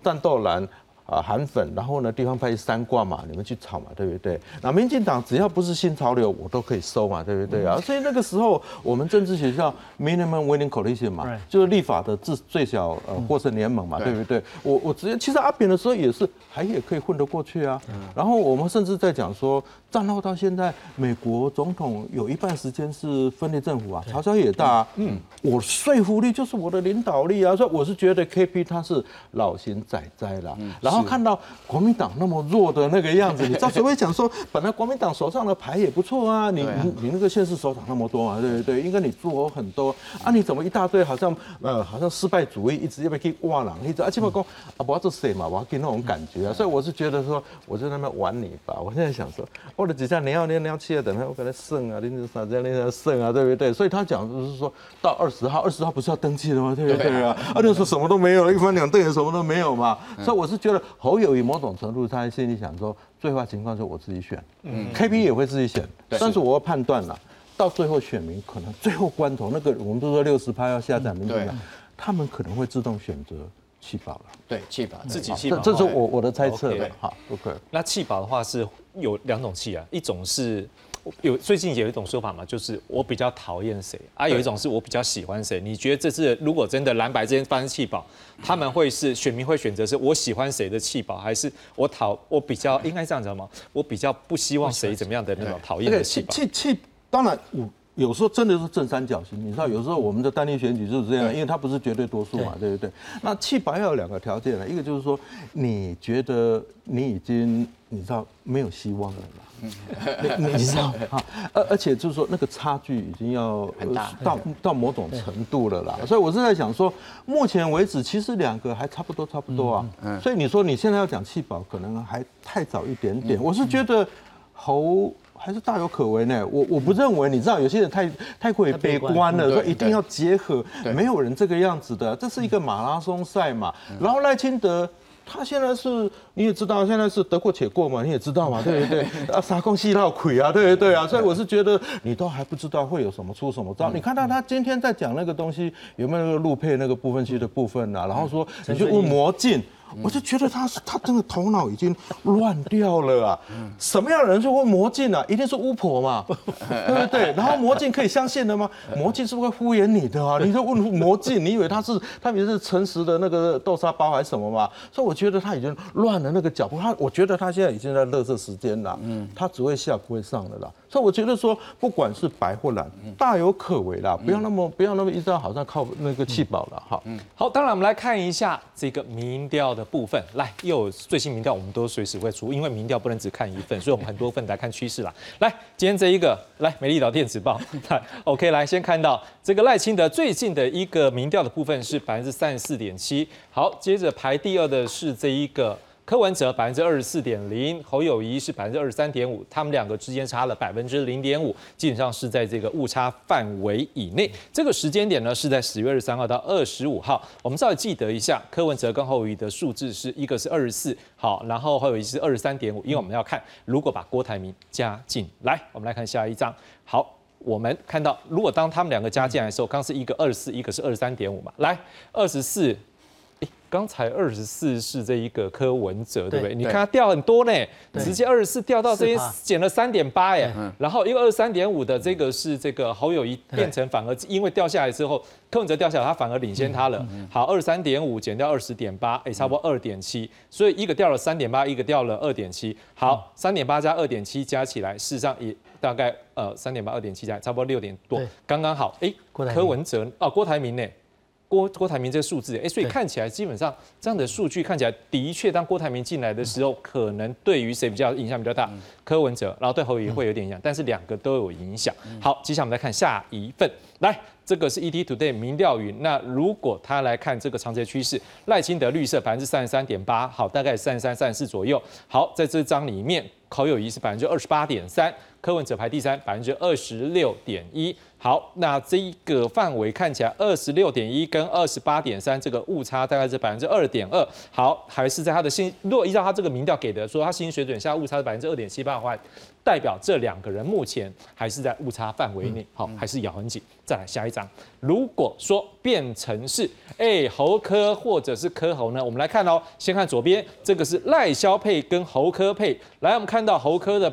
战斗蓝。啊，韩粉，然后呢，地方派三挂嘛，你们去炒嘛，对不对？那民进党只要不是新潮流，我都可以收嘛，对不对啊？所以那个时候，我们政治学校 minimum winning coalition 嘛，就是立法的最最小呃获胜联盟嘛，对不对？我我直接，其实阿扁的时候也是还也可以混得过去啊。然后我们甚至在讲说，战后到现在，美国总统有一半时间是分裂政府啊，嘲笑也大。嗯，我说服力就是我的领导力啊，所以我是觉得 KP 他是老型仔仔了，然后。看到国民党那么弱的那个样子，你知道谁会讲说，本来国民党手上的牌也不错啊，你你你那个县市首长那么多嘛，对对对，应该你做很多啊，你怎么一大堆好像呃好像失败主义，一直要被去挖狼，一直啊，起码讲啊不要做谁嘛，我要给那种感觉啊，所以我是觉得说，我在那边玩你吧，我现在想说，我的几下你要你要去啊，等下我给他剩啊，你这啥子样那胜啊，对不对？所以他讲就是说到二十号，二十号不是要登记了吗？对不对啊？啊，就说什么都没有，一翻两瞪眼什么都没有嘛，所以我是觉得。侯友谊某种程度，他心里想说，最坏情况是我自己选，嗯，K P 也会自己选，但是我要判断了，到最后选民可能最后关头，那个我们都说六十趴要下载民进党，他们可能会自动选择弃保了，对，弃保自己弃保，这是我我的猜测了，好，OK。那弃保的话是有两种弃啊，一种是。有最近有一种说法嘛，就是我比较讨厌谁啊，有一种是我比较喜欢谁。你觉得这次如果真的蓝白之间发生弃保，他们会是选民会选择是我喜欢谁的弃保，还是我讨我比较应该这样讲吗？我比较不希望谁怎么样的那种讨厌的弃保。弃弃当然我有时候真的是正三角形，你知道有时候我们的单立选举就是这样，因为它不是绝对多数嘛，对不对？那弃保要有两个条件了，一个就是说你觉得你已经你知道没有希望了嘛。你 *laughs* 你知道啊？而而且就是说，那个差距已经要到到某种程度了啦。所以我是在想说，目前为止其实两个还差不多差不多啊。所以你说你现在要讲弃保，可能还太早一点点。我是觉得侯还是大有可为呢。我我不认为，你知道有些人太太过于悲观了，说一定要结合，没有人这个样子的。这是一个马拉松赛嘛。然后赖清德。他现在是，你也知道，现在是得过且过嘛，你也知道嘛，*laughs* 对不对？啊，杀空戏闹鬼啊，对不对啊？所以我是觉得你都还不知道会有什么出什么招。你看到他今天在讲那个东西有没有那个路配那个部分区的部分啊？然后说你去问魔镜。我就觉得他是他真的头脑已经乱掉了啊！什么样的人去问魔镜啊？一定是巫婆嘛，对不对？然后魔镜可以相信的吗？魔镜是不是会敷衍你的啊？你就问魔镜，你以为他是他以为是诚实的那个豆沙包还是什么嘛？所以我觉得他已经乱了那个脚步。他我觉得他现在已经在乐色时间了，嗯，他只会下不会上的啦。所以我觉得说，不管是白或蓝，大有可为啦，不要那么不要那么一直好像靠那个气保了哈。好，当然我们来看一下这个民调的部分。来，又有最新民调，我们都随时会出，因为民调不能只看一份，所以我们很多份来看趋势啦。来，今天这一个，来美丽岛电子报，来，OK，来先看到这个赖清德最近的一个民调的部分是百分之三十四点七。好，接着排第二的是这一个。柯文哲百分之二十四点零，侯友谊是百分之二十三点五，他们两个之间差了百分之零点五，基本上是在这个误差范围以内。这个时间点呢是在十月二十三号到二十五号。我们稍微记得一下，柯文哲跟侯友谊的数字是一个是二十四，好，然后侯友谊是二十三点五。因为我们要看，如果把郭台铭加进来，我们来看下一张。好，我们看到，如果当他们两个加进来的时候，刚是一个二十四，一个是二十三点五嘛，来二十四。刚才二十四是这一个柯文哲，对不对？你看他掉很多呢，直接二十四掉到这边减了三点八哎，然后一个二十三点五的这个是这个侯友谊变成反而因为掉下来之后，柯文哲掉下来，他反而领先他了。好，二十三点五减掉二十点八，哎，差不多二点七，所以一个掉了三点八，一个掉了二点七。好，三点八加二点七加起来，事实上也大概呃三点八二点七加差不多六点多，刚刚好。哎，柯文哲哦，郭台铭呢？郭郭台铭这个数字，哎，所以看起来基本上这样的数据看起来的确，当郭台铭进来的时候，可能对于谁比较影响比较大？柯文哲，然后对侯友会有点影响，但是两个都有影响。好，接下来我们来看下一份，来，这个是 ET Today 民调云。那如果他来看这个长期趋势，赖清德绿色百分之三十三点八，好，大概三十三、三十四左右。好，在这张里面，侯友谊是百分之二十八点三，柯文哲排第三，百分之二十六点一。好，那这一个范围看起来二十六点一跟二十八点三，这个误差大概是百分之二点二。好，还是在他的薪，如果依照他这个民调给的，说他薪水准下误差是百分之二点七八的话，代表这两个人目前还是在误差范围内。好，还是咬很紧。再来下一张，如果说变成是哎侯科或者是科侯呢，我们来看哦，先看左边，这个是赖萧配跟侯科配。来，我们看到侯科的。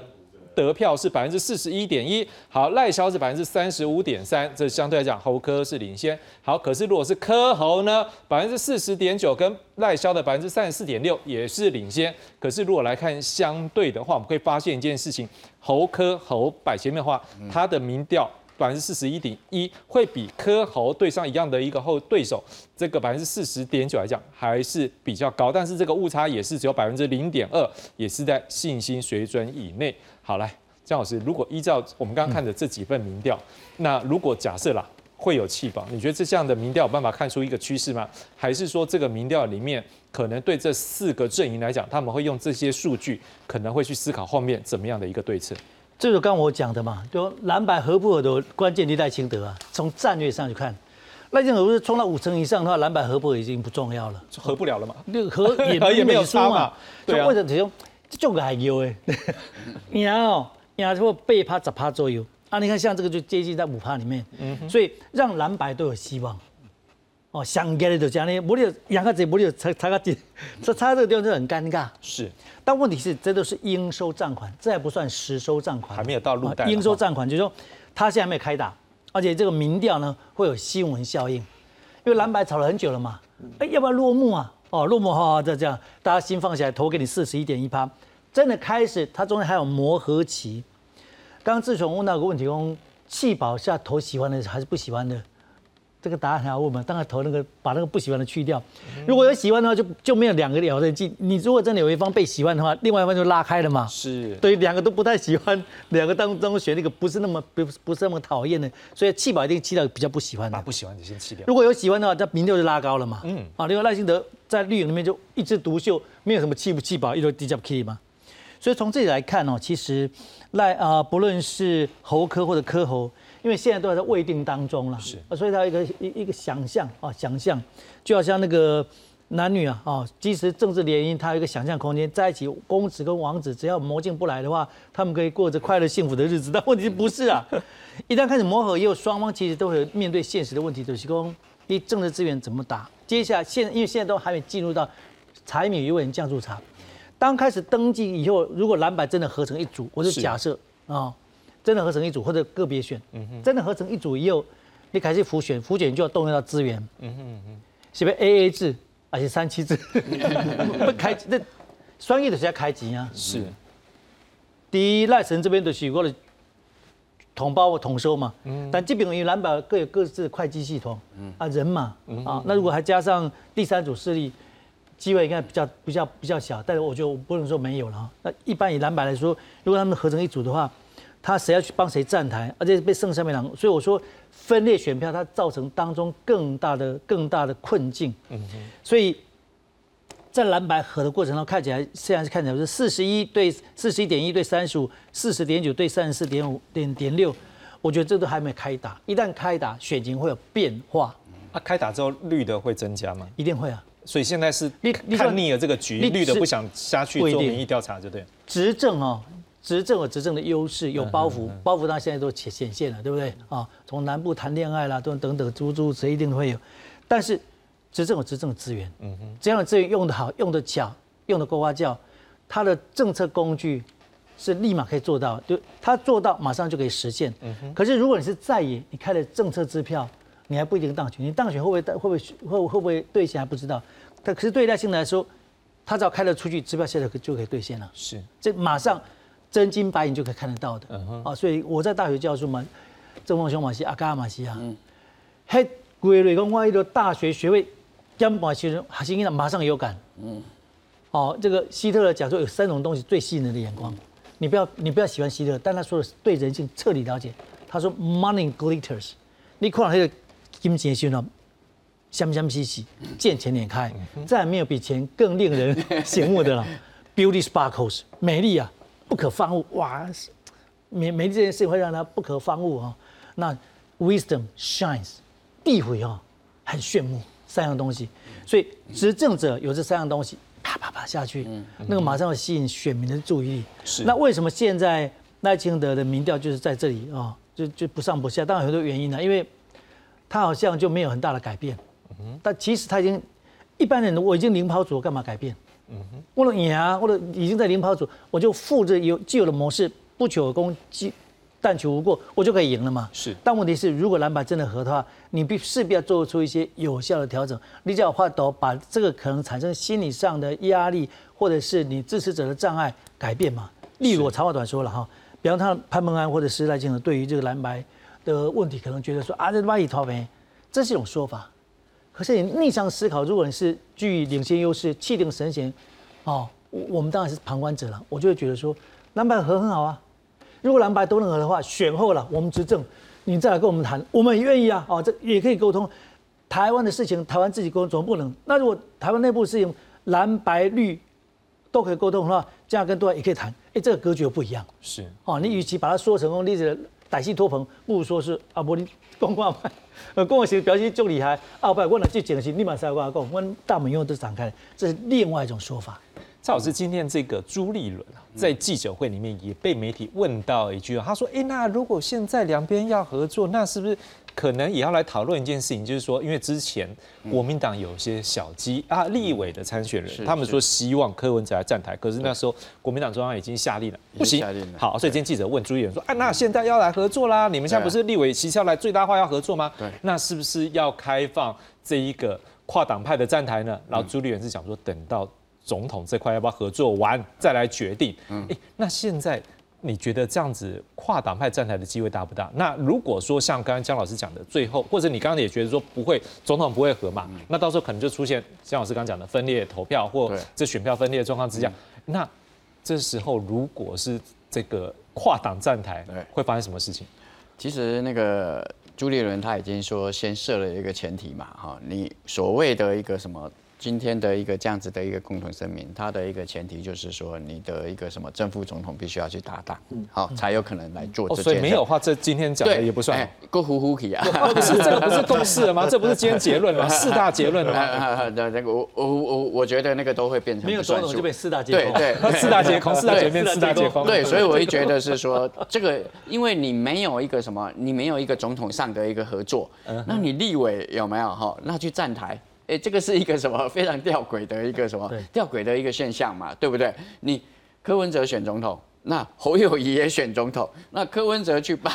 得票是百分之四十一点一，好，赖萧是百分之三十五点三，这相对来讲侯科是领先。好，可是如果是科侯呢，百分之四十点九跟赖萧的百分之三十四点六也是领先。可是如果来看相对的话，我们可以发现一件事情，侯科侯摆前面的话，他的民调百分之四十一点一会比科侯对上一样的一个后对手，这个百分之四十点九来讲还是比较高，但是这个误差也是只有百分之零点二，也是在信心水准以内。好，来，江老师，如果依照我们刚刚看的这几份民调，那如果假设啦会有弃保，你觉得这这样的民调有办法看出一个趋势吗？还是说这个民调里面可能对这四个阵营来讲，他们会用这些数据，可能会去思考后面怎么样的一个对策？这就刚我讲的嘛，就蓝白合不合的关键，你赖清德啊，从战略上去看，赖清德不是冲到五成以上的话，蓝白合不合已经不重要了，合不了了嘛，那个合也 *laughs* 也没有差嘛，对啊，为什么？这种个还有诶，*laughs* 赢哦，赢差不八趴十趴左右啊！你看像这个就接近在五趴里面，所以让蓝白都有希望。哦，想给的就讲呢，不了杨克泽不了差差个几，这差这个地方就很尴尬。是，但问题是这都是应收账款，这还不算实收账款，还没有到入袋。应收账款就是说他现在没有开打，而且这个民调呢会有新闻效应，因为蓝白吵了很久了嘛，哎，要不要落幕啊？哦，落寞哈哈，这样大家心放下来，投给你四十一点一趴，真的开始，它中间还有磨合期。刚刚志雄问到个问题，说弃保下投喜欢的还是不喜欢的？这个答案还要问吗？当然投那个，把那个不喜欢的去掉。如果有喜欢的话，就就没有两个聊的进。你如果真的有一方被喜欢的话，另外一方就拉开了嘛。是，对，两个都不太喜欢，两个当中选那个不是那么不不是那么讨厌的，所以弃保一定弃掉比较不喜欢的。把不喜欢的先弃掉。如果有喜欢的话，那民调就拉高了嘛。嗯。啊，另外赖清德在绿营里面就一枝独秀，没有什么弃不弃保，一路低价 key 嘛。所以从这里来看哦，其实赖啊，不论是侯科或者科侯。因为现在都还在未定当中了，是，所以他一个一一个想象啊，想象就好像那个男女啊，啊，即使政治联姻，他有一个想象空间，在一起，公子跟王子，只要魔镜不来的话，他们可以过着快乐幸福的日子。但问题不是啊，一旦开始磨合，也有双方其实都会面对现实的问题，就是说，一政治资源怎么打？接下来现因为现在都还没进入到柴米油盐酱醋茶。当开始登记以后，如果蓝白真的合成一组，我就假设啊，真的合成一组或者个别选，真的合成一组以后，你开始浮选，浮选就要动用到资源，嗯哼哼，是不是 A A 制，而且三七制，*laughs* 不开那双业的是要开机啊，是。第一赖神这边的是我的统包统收嘛，嗯，但基本因为蓝白各有各自的会计系统，嗯啊人嘛，啊那如果还加上第三组势力。机会应该比较比较比较小，但是我就不能说没有了。那一般以蓝白来说，如果他们合成一组的话，他谁要去帮谁站台，而且被剩下面两，所以我说分裂选票，它造成当中更大的更大的困境。嗯。所以在蓝白合的过程中，看起来现在是看起来是四十一对四十一点一对三十五，四十点九对三十四点五点点六，我觉得这都还没开打。一旦开打，选情会有变化。啊，开打之后绿的会增加吗？一定会啊。所以现在是看腻了这个局，绿的不想下去做民意调查，就对。执政哦，执政有执政的优势，有包袱，包袱它现在都显显现了，对不对啊？从南部谈恋爱啦，等等等，诸诸谁一定会有。但是执政有执政的资源，嗯哼，这样的资源用得好，用得巧，用得够花叫，它的政策工具是立马可以做到，就他做到马上就可以实现。嗯哼。可是如果你是在野，你开了政策支票。你还不一定当选，你当选会不会会不会会会不会兑现还不知道，但可是对赖清德来说，他只要开了出去，支票现在就可以兑现了。是，这马上真金白银就可以看得到的。嗯哼。啊，所以我在大学教书嘛，郑凤雄马西阿嘎马西啊，嘿，归类讲我一个大学学位，江宝其实还是因为马上有感。嗯。哦，这个希特勒讲说有三种东西最吸引人的眼光，你不要你不要喜欢希特勒，但他说的是对人性彻底了解。他说 money glitters，你看那个。金钱时候，香香兮兮，见钱眼开，再也没有比钱更令人醒目的了。*laughs* Beauty sparkles，美丽啊，不可方物。哇，美美丽这件事会让他不可方物啊。那 wisdom shines，地慧啊，很炫目，三样东西。所以执政者有这三样东西，啪啪啪下去，那个马上要吸引选民的注意力。是。那为什么现在赖清德的民调就是在这里啊？就就不上不下，当然很多原因呢，因为。他好像就没有很大的改变，但其实他已经一般人我已经领跑组，干嘛改变？嗯哼我的赢啊，或者已经在领跑组，我就复制有既有的模式，不求功，但求无过，我就可以赢了嘛。是。但问题是，如果蓝白真的合的话，你必势必要做出一些有效的调整。你只要花头把这个可能产生心理上的压力，或者是你支持者的障碍改变嘛。例如我长话短说了哈，比方他潘孟安或者是赖清德对于这个蓝白。的问题可能觉得说啊，这万一逃没，这是一种说法。可是你逆向思考，如果你是具领先优势、气定神闲，哦，我们当然是旁观者了。我就会觉得说，蓝白合很好啊。如果蓝白都能合的话，选后了，我们执政，你再来跟我们谈，我们也愿意啊。哦，这也可以沟通。台湾的事情，台湾自己沟通，总不能。那如果台湾内部事情，蓝白绿都可以沟通的话，这样跟对方也可以谈。哎，这个格局不一样。是。哦，你与其把它说成功，例子。歹戏托棚，不如说是阿伯你公话派，呃，公话型表现就厉害，阿伯我来去讲型，立马再跟他讲，我大门用都展开，这是另外一种说法。蔡老师，今天这个朱立伦啊，在记者会里面也被媒体问到一句，他说：“哎，那如果现在两边要合作，那是不是？”可能也要来讨论一件事情，就是说，因为之前国民党有些小鸡啊，立委的参选人，他们说希望柯文哲来站台，可是那时候国民党中央已经下令了，不行。好，所以今天记者问朱立伦说：“啊，那现在要来合作啦？你们现在不是立委旗下来最大化要合作吗？对，那是不是要开放这一个跨党派的站台呢？”然后朱立伦是想说，等到总统这块要不要合作完再来决定。嗯，那现在。你觉得这样子跨党派站台的机会大不大？那如果说像刚刚姜老师讲的，最后或者你刚刚也觉得说不会，总统不会合嘛？那到时候可能就出现姜老师刚讲的分裂投票或这选票分裂的状况之下，那这时候如果是这个跨党站台，会发生什么事情？其实那个朱立伦他已经说先设了一个前提嘛，哈，你所谓的一个什么？今天的一个这样子的一个共同声明，它的一个前提就是说，你的一个什么正副总统必须要去搭档，好才有可能来做这件。所以没有话，这今天讲的也不算。够呼呼气啊！不是这个不是共识了吗？这不是今天结论吗？*laughs* 四大结论了吗？那 *laughs* 那个我我我我觉得那个都会变成没有总统就被四大结空。对 *laughs* 对，四大结空，四大结变四大结空。对，所以我会觉得是说这个，因为你没有一个什么，你没有一个总统上的一个合作，那你立委有没有哈？那去站台。哎，这个是一个什么非常吊诡的一个什么吊诡的一个现象嘛，对不对？你柯文哲选总统。那侯友谊也选总统，*laughs* 那柯文哲去帮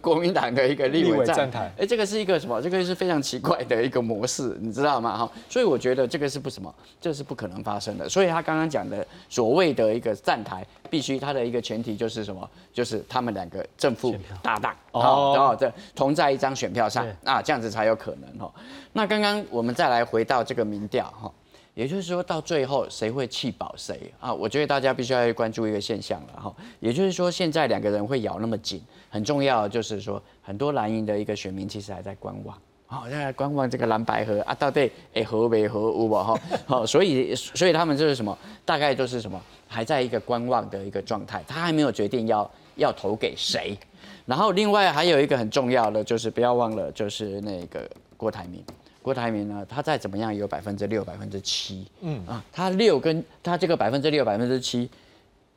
国民党的一个立委站台，哎，这个是一个什么？这个是非常奇怪的一个模式，你知道吗？哈，所以我觉得这个是不什么，这是不可能发生的。所以他刚刚讲的所谓的一个站台，必须他的一个前提就是什么？就是他们两个正副搭档，哦，然后这同在一张选票上，啊，这样子才有可能哈。那刚刚我们再来回到这个民调哈。也就是说，到最后谁会气保谁啊？我觉得大家必须要关注一个现象了哈。也就是说，现在两个人会咬那么紧，很重要就是说，很多蓝营的一个选民其实还在观望，好在观望这个蓝白河啊，到底诶合为合无吧哈？好，所以所以他们就是什么，大概就是什么，还在一个观望的一个状态，他还没有决定要要投给谁。然后另外还有一个很重要的就是不要忘了，就是那个郭台铭。郭台铭呢，他再怎么样也有百分之六、百分之七，嗯啊，他六跟他这个百分之六、百分之七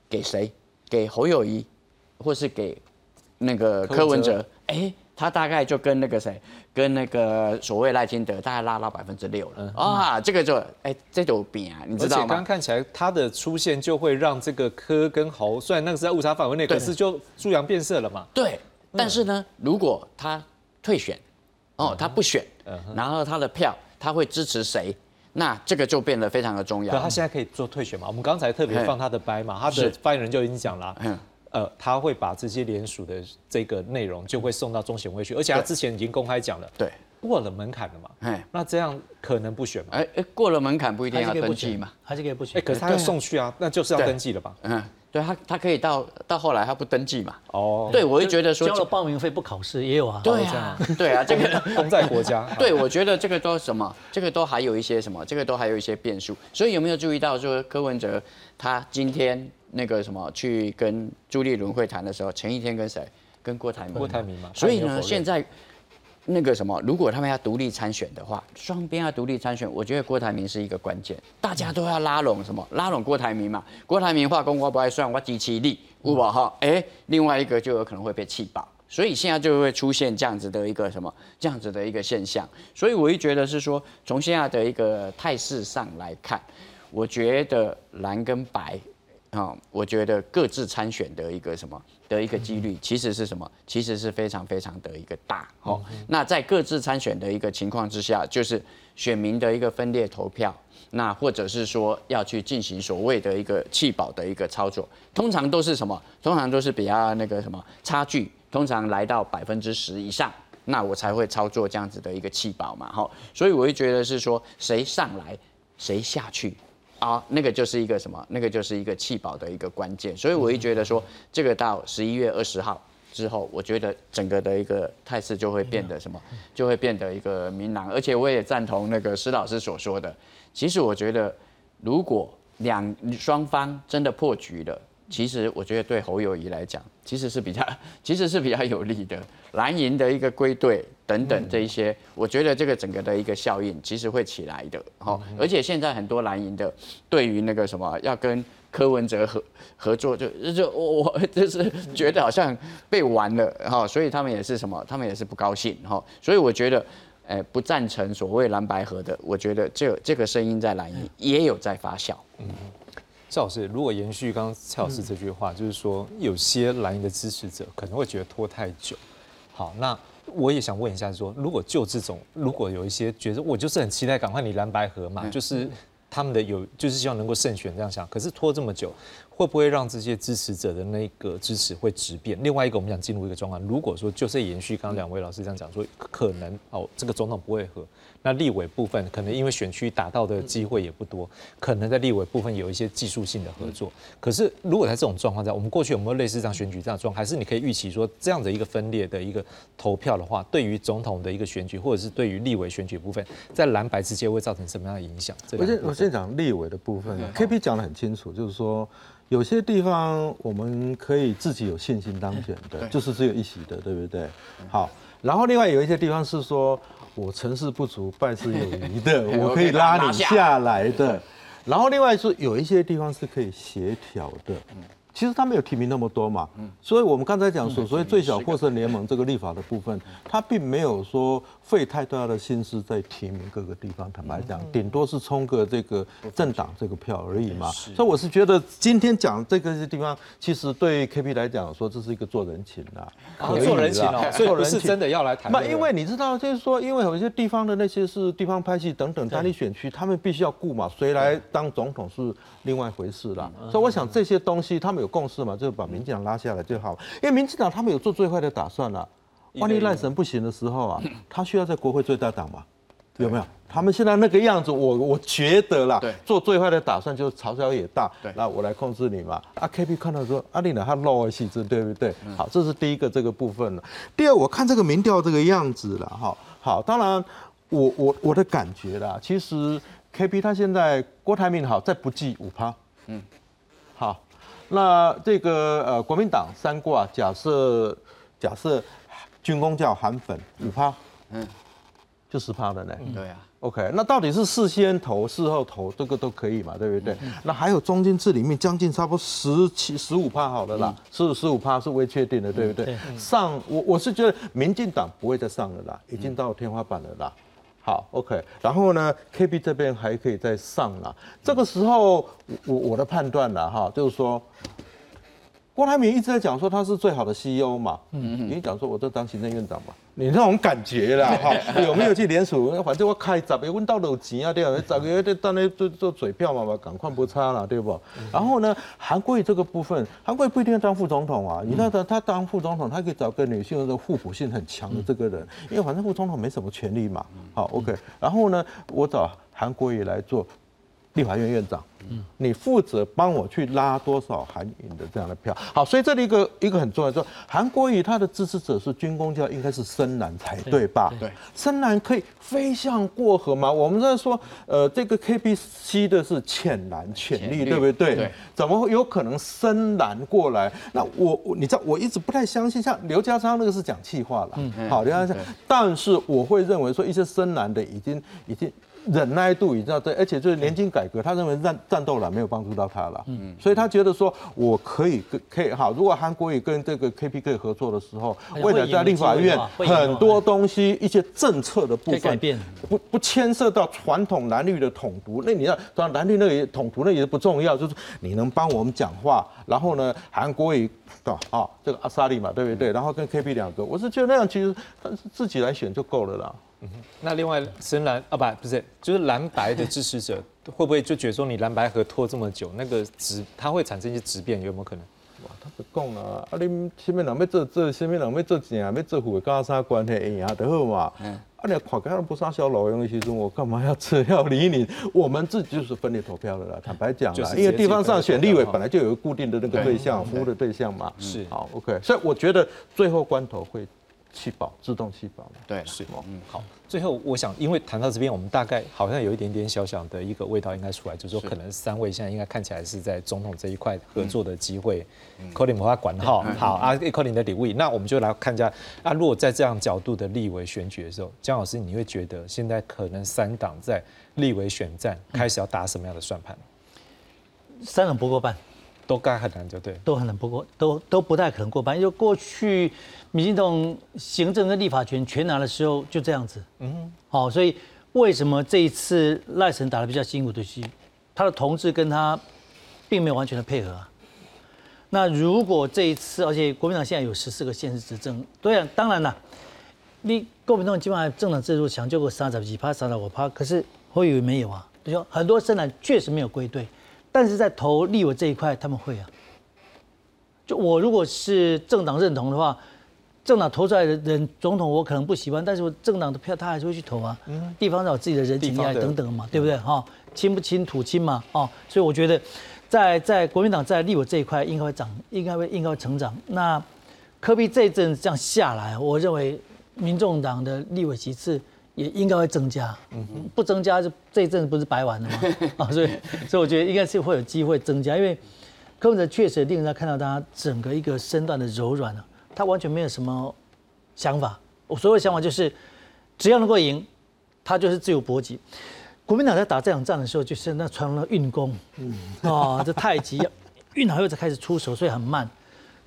给谁？给侯友谊，或是给那个柯文哲？哎，他大概就跟那个谁，跟那个所谓赖清德，大概拉到百分之六了啊。这个就哎，这种饼啊，你知道吗？而且刚看起来他的出现就会让这个柯跟侯，虽然那个是在误差范围内，可是就猪羊变色了嘛。对，但是呢，如果他退选。哦，他不选，然后他的票他会支持谁？那这个就变得非常的重要。他现在可以做退选嘛？我们刚才特别放他的掰嘛，他的发言人就已经讲了，呃，他会把这些联署的这个内容就会送到中选会去，而且他之前已经公开讲了，对，过了门槛了嘛，哎，那这样可能不选嘛？哎哎，过了门槛不一定要登记嘛，还是可以不选？哎，可是他要送去啊，那就是要登记了吧？嗯。对他，他可以到到后来他不登记嘛？哦，对我就觉得说交了报名费不考试也有啊。对啊，对啊，*laughs* 这个功在国家。*laughs* 对，我觉得这个都什么，这个都还有一些什么，这个都还有一些变数。所以有没有注意到说柯文哲他今天那个什么去跟朱立伦会谈的时候，前一天跟谁？跟郭台铭。郭台铭嘛。所以呢，现在。那个什么，如果他们要独立参选的话，双边要独立参选，我觉得郭台铭是一个关键，大家都要拉拢什么，拉拢郭台铭嘛。郭台铭化功我不爱算，我集其力，五宝哈，哎，另外一个就有可能会被气爆，所以现在就会出现这样子的一个什么，这样子的一个现象。所以我一觉得是说，从现在的一个态势上来看，我觉得蓝跟白。啊，我觉得各自参选的一个什么的一个几率，其实是什么？其实是非常非常的一个大。哦，那在各自参选的一个情况之下，就是选民的一个分裂投票，那或者是说要去进行所谓的一个弃保的一个操作，通常都是什么？通常都是比较那个什么差距，通常来到百分之十以上，那我才会操作这样子的一个弃保嘛。哈，所以我会觉得是说谁上来谁下去。啊，那个就是一个什么？那个就是一个弃保的一个关键，所以我会觉得说，这个到十一月二十号之后，我觉得整个的一个态势就会变得什么，就会变得一个明朗。而且我也赞同那个施老师所说的，其实我觉得，如果两双方真的破局了。其实我觉得对侯友谊来讲，其实是比较，*laughs* 其实是比较有利的。蓝营的一个归队等等这一些，我觉得这个整个的一个效应其实会起来的。好，而且现在很多蓝营的对于那个什么要跟柯文哲合合作，就就我我就是觉得好像被玩了哈，所以他们也是什么，他们也是不高兴哈。所以我觉得，哎，不赞成所谓蓝白合的，我觉得这这个声音在蓝营也有在发酵。嗯。蔡老师，如果延续刚刚蔡老师这句话，就是说有些蓝营的支持者可能会觉得拖太久。好，那我也想问一下，说如果就这种，如果有一些觉得我就是很期待赶快你蓝白合嘛，就是他们的有就是希望能够胜选这样想，可是拖这么久，会不会让这些支持者的那个支持会直变？另外一个，我们想进入一个状况，如果说就是延续刚刚两位老师这样讲，说可能哦这个总统不会合。那立委部分可能因为选区打到的机会也不多，可能在立委部分有一些技术性的合作。可是如果在这种状况下，我们过去有没有类似这样选举这样状？还是你可以预期说这样的一个分裂的一个投票的话，对于总统的一个选举，或者是对于立委选举部分，在蓝白之间会造成什么样的影响？我先我先讲立委的部分，K P 讲的很清楚，就是说有些地方我们可以自己有信心当选的，就是只有一席的，对不对？好，然后另外有一些地方是说。我成事不足败事有余的，*laughs* 我可以拉你下来的。然后另外是有一些地方是可以协调的，其实他没有提名那么多嘛，所以我们刚才讲说，所谓最小获胜联盟这个立法的部分，他并没有说费太大的心思在提名各个地方。坦白讲，顶多是冲个这个政党这个票而已嘛。所以我是觉得今天讲这个地方，其实对 K P 来讲说，这是一个做人情啦，做人情哦，所以不是真的要来谈。那因为你知道，就是说，因为有些地方的那些是地方派系等等单一选区，他们必须要顾嘛，谁来当总统是另外一回事啦。所以我想这些东西他们。有共识嘛，就把民进党拉下来就好了。因为民进党他们有做最坏的打算了，万一赖神不行的时候啊，*laughs* 他需要在国会最大党嘛？有没有？他们现在那个样子，我我觉得啦，做最坏的打算就是朝小也大，那我来控制你嘛。啊，K P 看到说，阿丽娜他漏了细致，对不对？好，这是第一个这个部分了。第二，我看这个民调这个样子了，哈，好，当然我我我的感觉啦，其实 K P 他现在郭台铭好，再不计五趴，嗯，好。那这个呃，国民党三挂，假设假设军工叫韩粉五趴，嗯，就十趴了呢。对啊，OK，那到底是事先投、事后投，这个都可以嘛，对不对？那还有中间这里面将近差不多十七、十五趴好了啦，是十五趴是未确定的，对不对？上我我是觉得民进党不会再上了啦，已经到天花板了啦。好，OK，然后呢，KB 这边还可以再上了。这个时候，我我的判断了哈，就是说。郭台铭一直在讲说他是最好的 CEO 嘛，嗯嗯，你讲说我就当行政院长嘛，你那种感觉啦 *laughs* 哈，有没有去联署？反正我开十个问到有钱啊，对吧？十个月在当那做做嘴票嘛嘛，赶快不差了，对不？然后呢，韩国瑜这个部分，韩国瑜不一定要当副总统啊，你看他他当副总统，他可以找个女性的互补性很强的这个人，因为反正副总统没什么权利嘛。好，OK，然后呢，我找韩国瑜来做立法院院长。嗯，你负责帮我去拉多少韩影的这样的票？好，所以这里一个一个很重要，说韩国瑜他的支持者是军工教，应该是深蓝才对吧？对，深蓝可以飞向过河吗？我们在说，呃，这个 KBC 的是浅蓝潜力，对不对？对，怎么有可能深蓝过来？那我你知道，我一直不太相信，像刘家昌那个是讲气话了，嗯，好，刘家昌，但是我会认为说一些深蓝的已经已经。忍耐度已经在，而且就是年金改革，他认为战战斗了没有帮助到他了，嗯，所以他觉得说我可以跟可以好，如果韩国瑜跟这个 K P K 合作的时候，未来在立法院很多东西一些政策的部分不不牵涉到传统蓝绿的统独，那你要当然蓝绿那个统独那也不重要，就是你能帮我们讲话，然后呢，韩国瑜对啊，这个阿萨利嘛，对不对？然后跟 K P 两个，我是觉得那样其实是自己来选就够了啦。那另外深蓝啊不不是就是蓝白的支持者 *laughs* 会不会就觉得说你蓝白合拖这么久，那个质它会产生一些质变，有没有可能？哇，他不讲啊，啊你前面人要做做，前面人要做钱啊，要做副跟啥关系？赢啊，就好嘛。嗯。啊你看起来不啥小老用的时候，我干嘛要这要理你？我们自己就是分裂投票的啦，坦白讲啦，因为地方上选立委本来就有个固定的那个对象，服务的对象嘛。是。好，OK，所以我觉得最后关头会。气保，自动气保对，是嗯，好。最后，我想，因为谈到这边，我们大概好像有一点点小小的一个味道应该出来，就是说，可能三位现在应该看起来是在总统这一块合作的机会。柯林把它管好，好啊，柯林的礼物。那我们就来看一下，啊，如果在这样角度的立委选举的时候，江老师，你会觉得现在可能三党在立委选战开始要打什么样的算盘？三党不过半。都该很难，就对，都很难，不过都都不太可能过半，因为过去民进党行政跟立法权全拿的时候就这样子，嗯，好，所以为什么这一次赖神打的比较辛苦的是，他的同志跟他并没有完全的配合啊。那如果这一次，而且国民党现在有十四个县市执政，对啊，当然了，你国民党基本上政党制度强就过三十几趴、三十五趴，可是会以为没有啊，就说很多政党确实没有归队。但是在投立委这一块，他们会啊。就我如果是政党认同的话，政党投出来的人总统我可能不喜欢，但是我政党的票他还是会去投啊。嗯。地方有自己的人情啊等等嘛，对不对？哈，亲不亲土亲嘛，哦，所以我觉得，在在国民党在立委这一块应该会长，应该会应该会成长。那科比这一阵这样下来，我认为民众党的立委其次。也应该会增加，不增加就这一阵不是白玩了吗？*laughs* 啊，所以所以我觉得应该是会有机会增加，因为柯文哲确实令人家看到他整个一个身段的柔软啊，他完全没有什么想法。我所有的想法就是只要能够赢，他就是自由搏击。国民党在打这场战的时候，就是那传统的运功，啊，这太极运好以后才开始出手，所以很慢。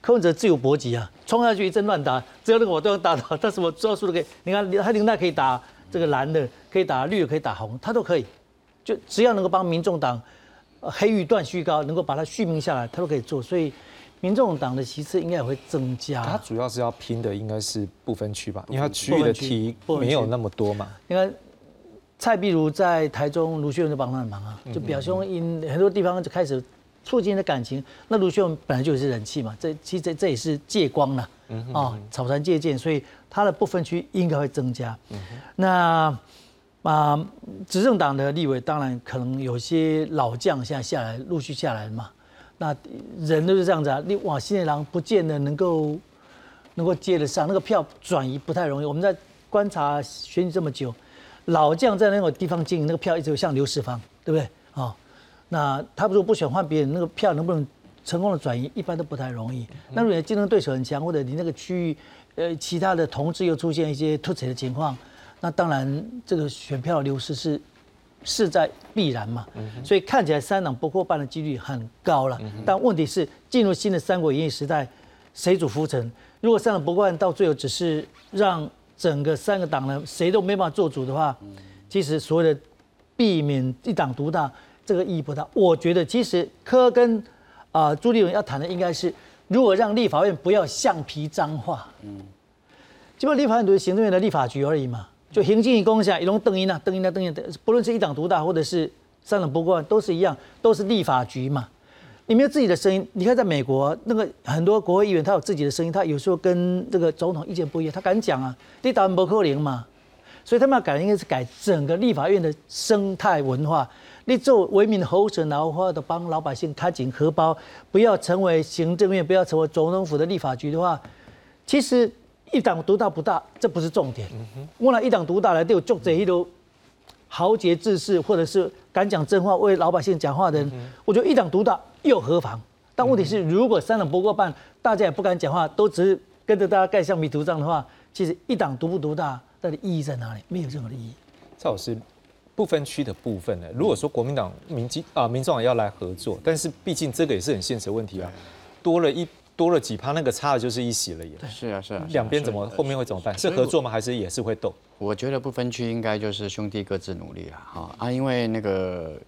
柯文哲自由搏击啊，冲下去一阵乱打，只要那个我都要打到，但是我招数都可以。你看他林黛可以打这个蓝的，可以打绿的，可以打红，他都可以。就只要能够帮民众党黑玉断续高，能够把它续命下来，他都可以做。所以民众党的席次应该也会增加。他主要是要拼的应该是不分区吧，因为他区域的题没有那么多嘛。你看蔡壁如在台中，卢秀文就帮他的忙啊，就表兄因很多地方就开始。促进的感情，那卢秀本来就是人气嘛，这其实这这也是借光了啊，草船借箭，所以他的不分区应该会增加。那啊，执政党的立委当然可能有些老将现在下来，陆续下来了嘛。那人都是这样子啊，你哇，新内郎不见得能够能够接得上，那个票转移不太容易。我们在观察选举这么久，老将在那个地方经营，那个票一直向刘世芳，对不对啊？那他如果不选换别人，那个票能不能成功的转移，一般都不太容易。那如果竞争对手很强，或者你那个区域，呃，其他的同志又出现一些突起的情况，那当然这个选票流失是势在必然嘛。所以看起来三党不过半的几率很高了。但问题是进入新的三国演义时代，谁主浮沉？如果三党不过半到最后只是让整个三个党呢谁都没办法做主的话，其实所谓的避免一党独大。这个意义不大，我觉得其实柯跟啊朱立伦要谈的应该是，如果让立法院不要橡皮脏话，嗯，基本立法院都是行政院的立法局而已嘛，就行政一公下一龙邓一呐，邓一呐，邓一，不论是一党独大或者是三党不过都是一样，都是立法局嘛，你没有自己的声音。你看在美国那个很多国会议员他有自己的声音，他有时候跟这个总统意见不一样，他敢讲啊，你打完不可能嘛，所以他们要改应该是改整个立法院的生态文化。你做为民喉舌，然后的帮老百姓开紧荷包，不要成为行政院，不要成为总统府的立法局的话，其实一党独大不大，这不是重点。我来一党独大来对我做这一路豪杰志士，或者是敢讲真话为老百姓讲话的人，我觉得一党独大又何妨？但问题是，如果三党不过半，大家也不敢讲话，都只是跟着大家盖橡皮图章的话，其实一党独不独大，到底意义在哪里？没有任何的意义。赵老师。不分区的部分呢？如果说国民党、民进啊、民众党要来合作，但是毕竟这个也是很现实的问题啊，多了一多了几趴，那个差的就是一席了也。是啊，是啊。两边怎么后面会怎么办？是合作吗？还是也是会斗？我觉得不分区应该就是兄弟各自努力了哈啊，因为那个。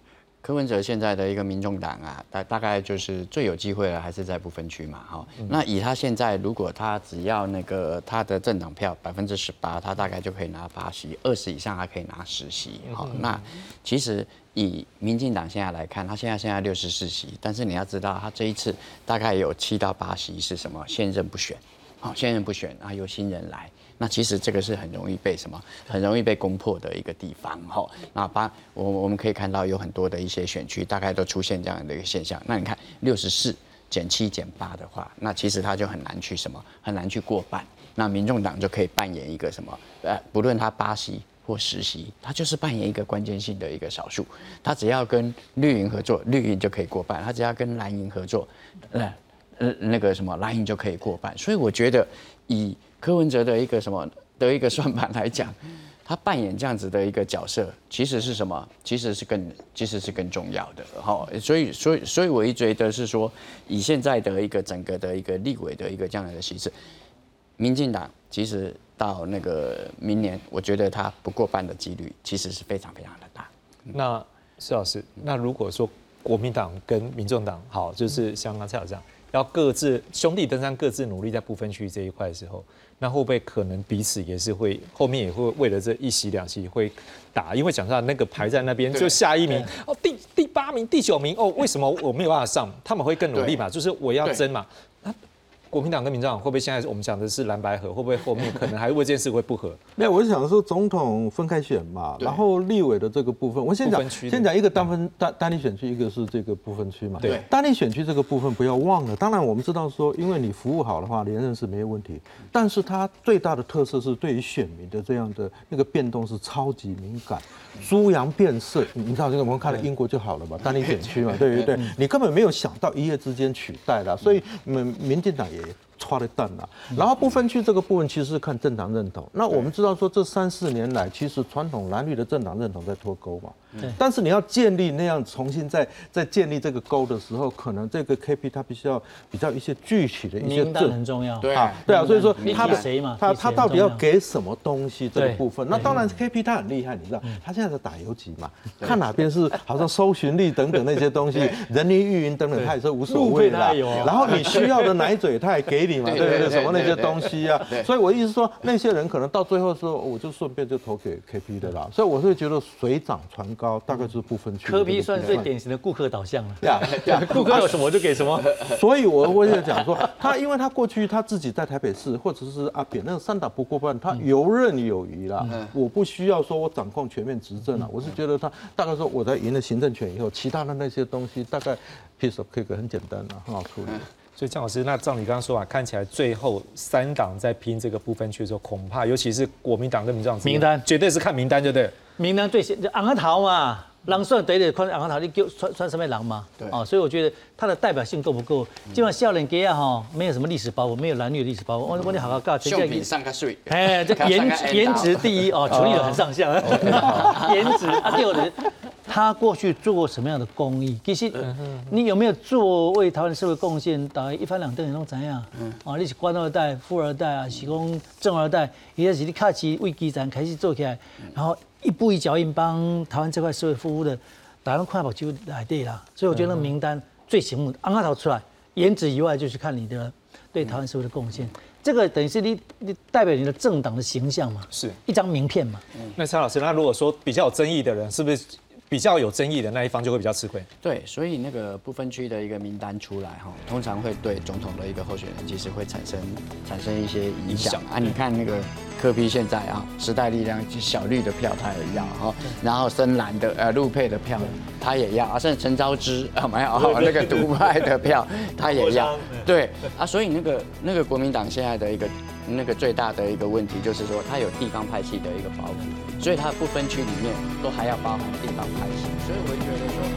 柯文哲现在的一个民众党啊，大大概就是最有机会了，还是在不分区嘛，哈。那以他现在，如果他只要那个他的政党票百分之十八，他大概就可以拿八席，二十以上还可以拿十席，好。那其实以民进党现在来看，他现在现在六十四席，但是你要知道，他这一次大概有七到八席是什么现任不选，好，现任不选啊，由新人来。那其实这个是很容易被什么？很容易被攻破的一个地方，哈。那把我我们可以看到有很多的一些选区，大概都出现这样的一个现象。那你看六十四减七减八的话，那其实它就很难去什么？很难去过半。那民众党就可以扮演一个什么？呃，不论他八席或十席，他就是扮演一个关键性的一个少数。他只要跟绿营合作，绿营就可以过半；他只要跟蓝营合作，呃呃那个什么蓝营就可以过半。所以我觉得以柯文哲的一个什么的一个算盘来讲，*laughs* 他扮演这样子的一个角色，其实是什么？其实是更，其实是更重要的。好，所以，所以，所以我一觉得是说，以现在的一个整个的一个立委的一个这样的形式，民进党其实到那个明年，我觉得他不过半的几率其实是非常非常的大。那施老师，那如果说国民党跟民众党好，就是像刚才这样，要各自兄弟登山，各自努力在不分区域这一块的时候。那会不会可能彼此也是会后面也会为了这一席两席会打？因为讲实话，那个排在那边就下一名哦，第第八名、第九名哦，为什么我没有办法上？他们会更努力嘛？就是我要争嘛。国民党跟民进党会不会现在我们讲的是蓝白合？会不会后面可能还为这件事会不合？*laughs* 没有，我是想说总统分开选嘛，然后立委的这个部分，我先讲先讲一个单分单单立选区，一个是这个部分区嘛。对，单立选区这个部分不要忘了。当然我们知道说，因为你服务好的话，连任是没有问题。但是它最大的特色是对于选民的这样的那个变动是超级敏感，*laughs* 猪羊变色。你知道这个我们看了英国就好了嘛，单一选区嘛，*laughs* 对不对？你根本没有想到一夜之间取代了，所以民民进党也。差的蛋了。然后不分区这个部分其实是看政党认同。那我们知道说这三四年来，其实传统蓝绿的政党认同在脱钩嘛。但是你要建立那样重新再再建立这个沟的时候，可能这个 KP 它必须要比较一些具体的一些证很重要。对啊，对啊，所以说他的谁嘛，他他到底要给什么东西这个部分？那当然 KP 他很厉害，你知道，他现在在打游击嘛，看哪边是好像搜寻力等等那些东西，人力运营等等，他也是无所谓的。然后你需要的奶嘴，他也给对不对？什么那些东西啊？所以我意思说，那些人可能到最后说，我就顺便就投给 KP 的啦。所以我是觉得水涨船高，大概就是不分区。科比算最典型的顾客导向了，对啊，*laughs* *laughs* 顾客有什么就给什么。*laughs* 所以我我也讲说，他因为他过去他自己在台北市或者是阿扁那个三党不过半，他游刃有余啦。我不需要说我掌控全面执政了，我是觉得他大概说我在赢了行政权以后，其他的那些东西大概 piece of cake 很简单了，很好处理。所以江老师，那照你刚刚说法，看起来最后三党在拼这个部分区的时候，恐怕尤其是国民党跟民进党名单，绝对是看名单，对不对？名单最先就昂个桃嘛。狼算得得看昂头，你叫穿穿什么狼嘛？对，哦，所以我觉得他的代表性够不够？基本上笑脸给啊哈，没有什么历史包袱，没有蓝绿的历史包袱。我我你好好告，相比上个税，哎，这颜颜值第一哦，*laughs* 权力很上相，*laughs* *laughs* 颜值啊，第二人，他过去做过什么样的公益？其实你有没有做为台湾社会贡献？打一翻两瞪眼弄怎样？啊，你是官二代、富二代啊，是讲正二代，一开始你开始为基层开始做起来，然后。一步一脚印帮台湾这块社会服务的，台湾快跑就来对啦。所以我觉得名单最醒目，安阿头出来，颜值以外就是看你的对台湾社会的贡献。这个等于是你你代表你的政党的形象嘛，是一张名片嘛。那蔡老师，那如果说比较有争议的人，是不是？比较有争议的那一方就会比较吃亏。对，所以那个不分区的一个名单出来哈，通常会对总统的一个候选人其实会产生产生一些影响啊。你看那个柯批现在啊，时代力量小绿的票他也要哈，然后深蓝的呃陆配的票他也要啊，甚至陈昭之啊没有那个独派的票他也要。*laughs* 对啊，所以那个那个国民党现在的一个那个最大的一个问题就是说，他有地方派系的一个包袱。所以它不分区里面都还要包含地方派系，所以我觉得说。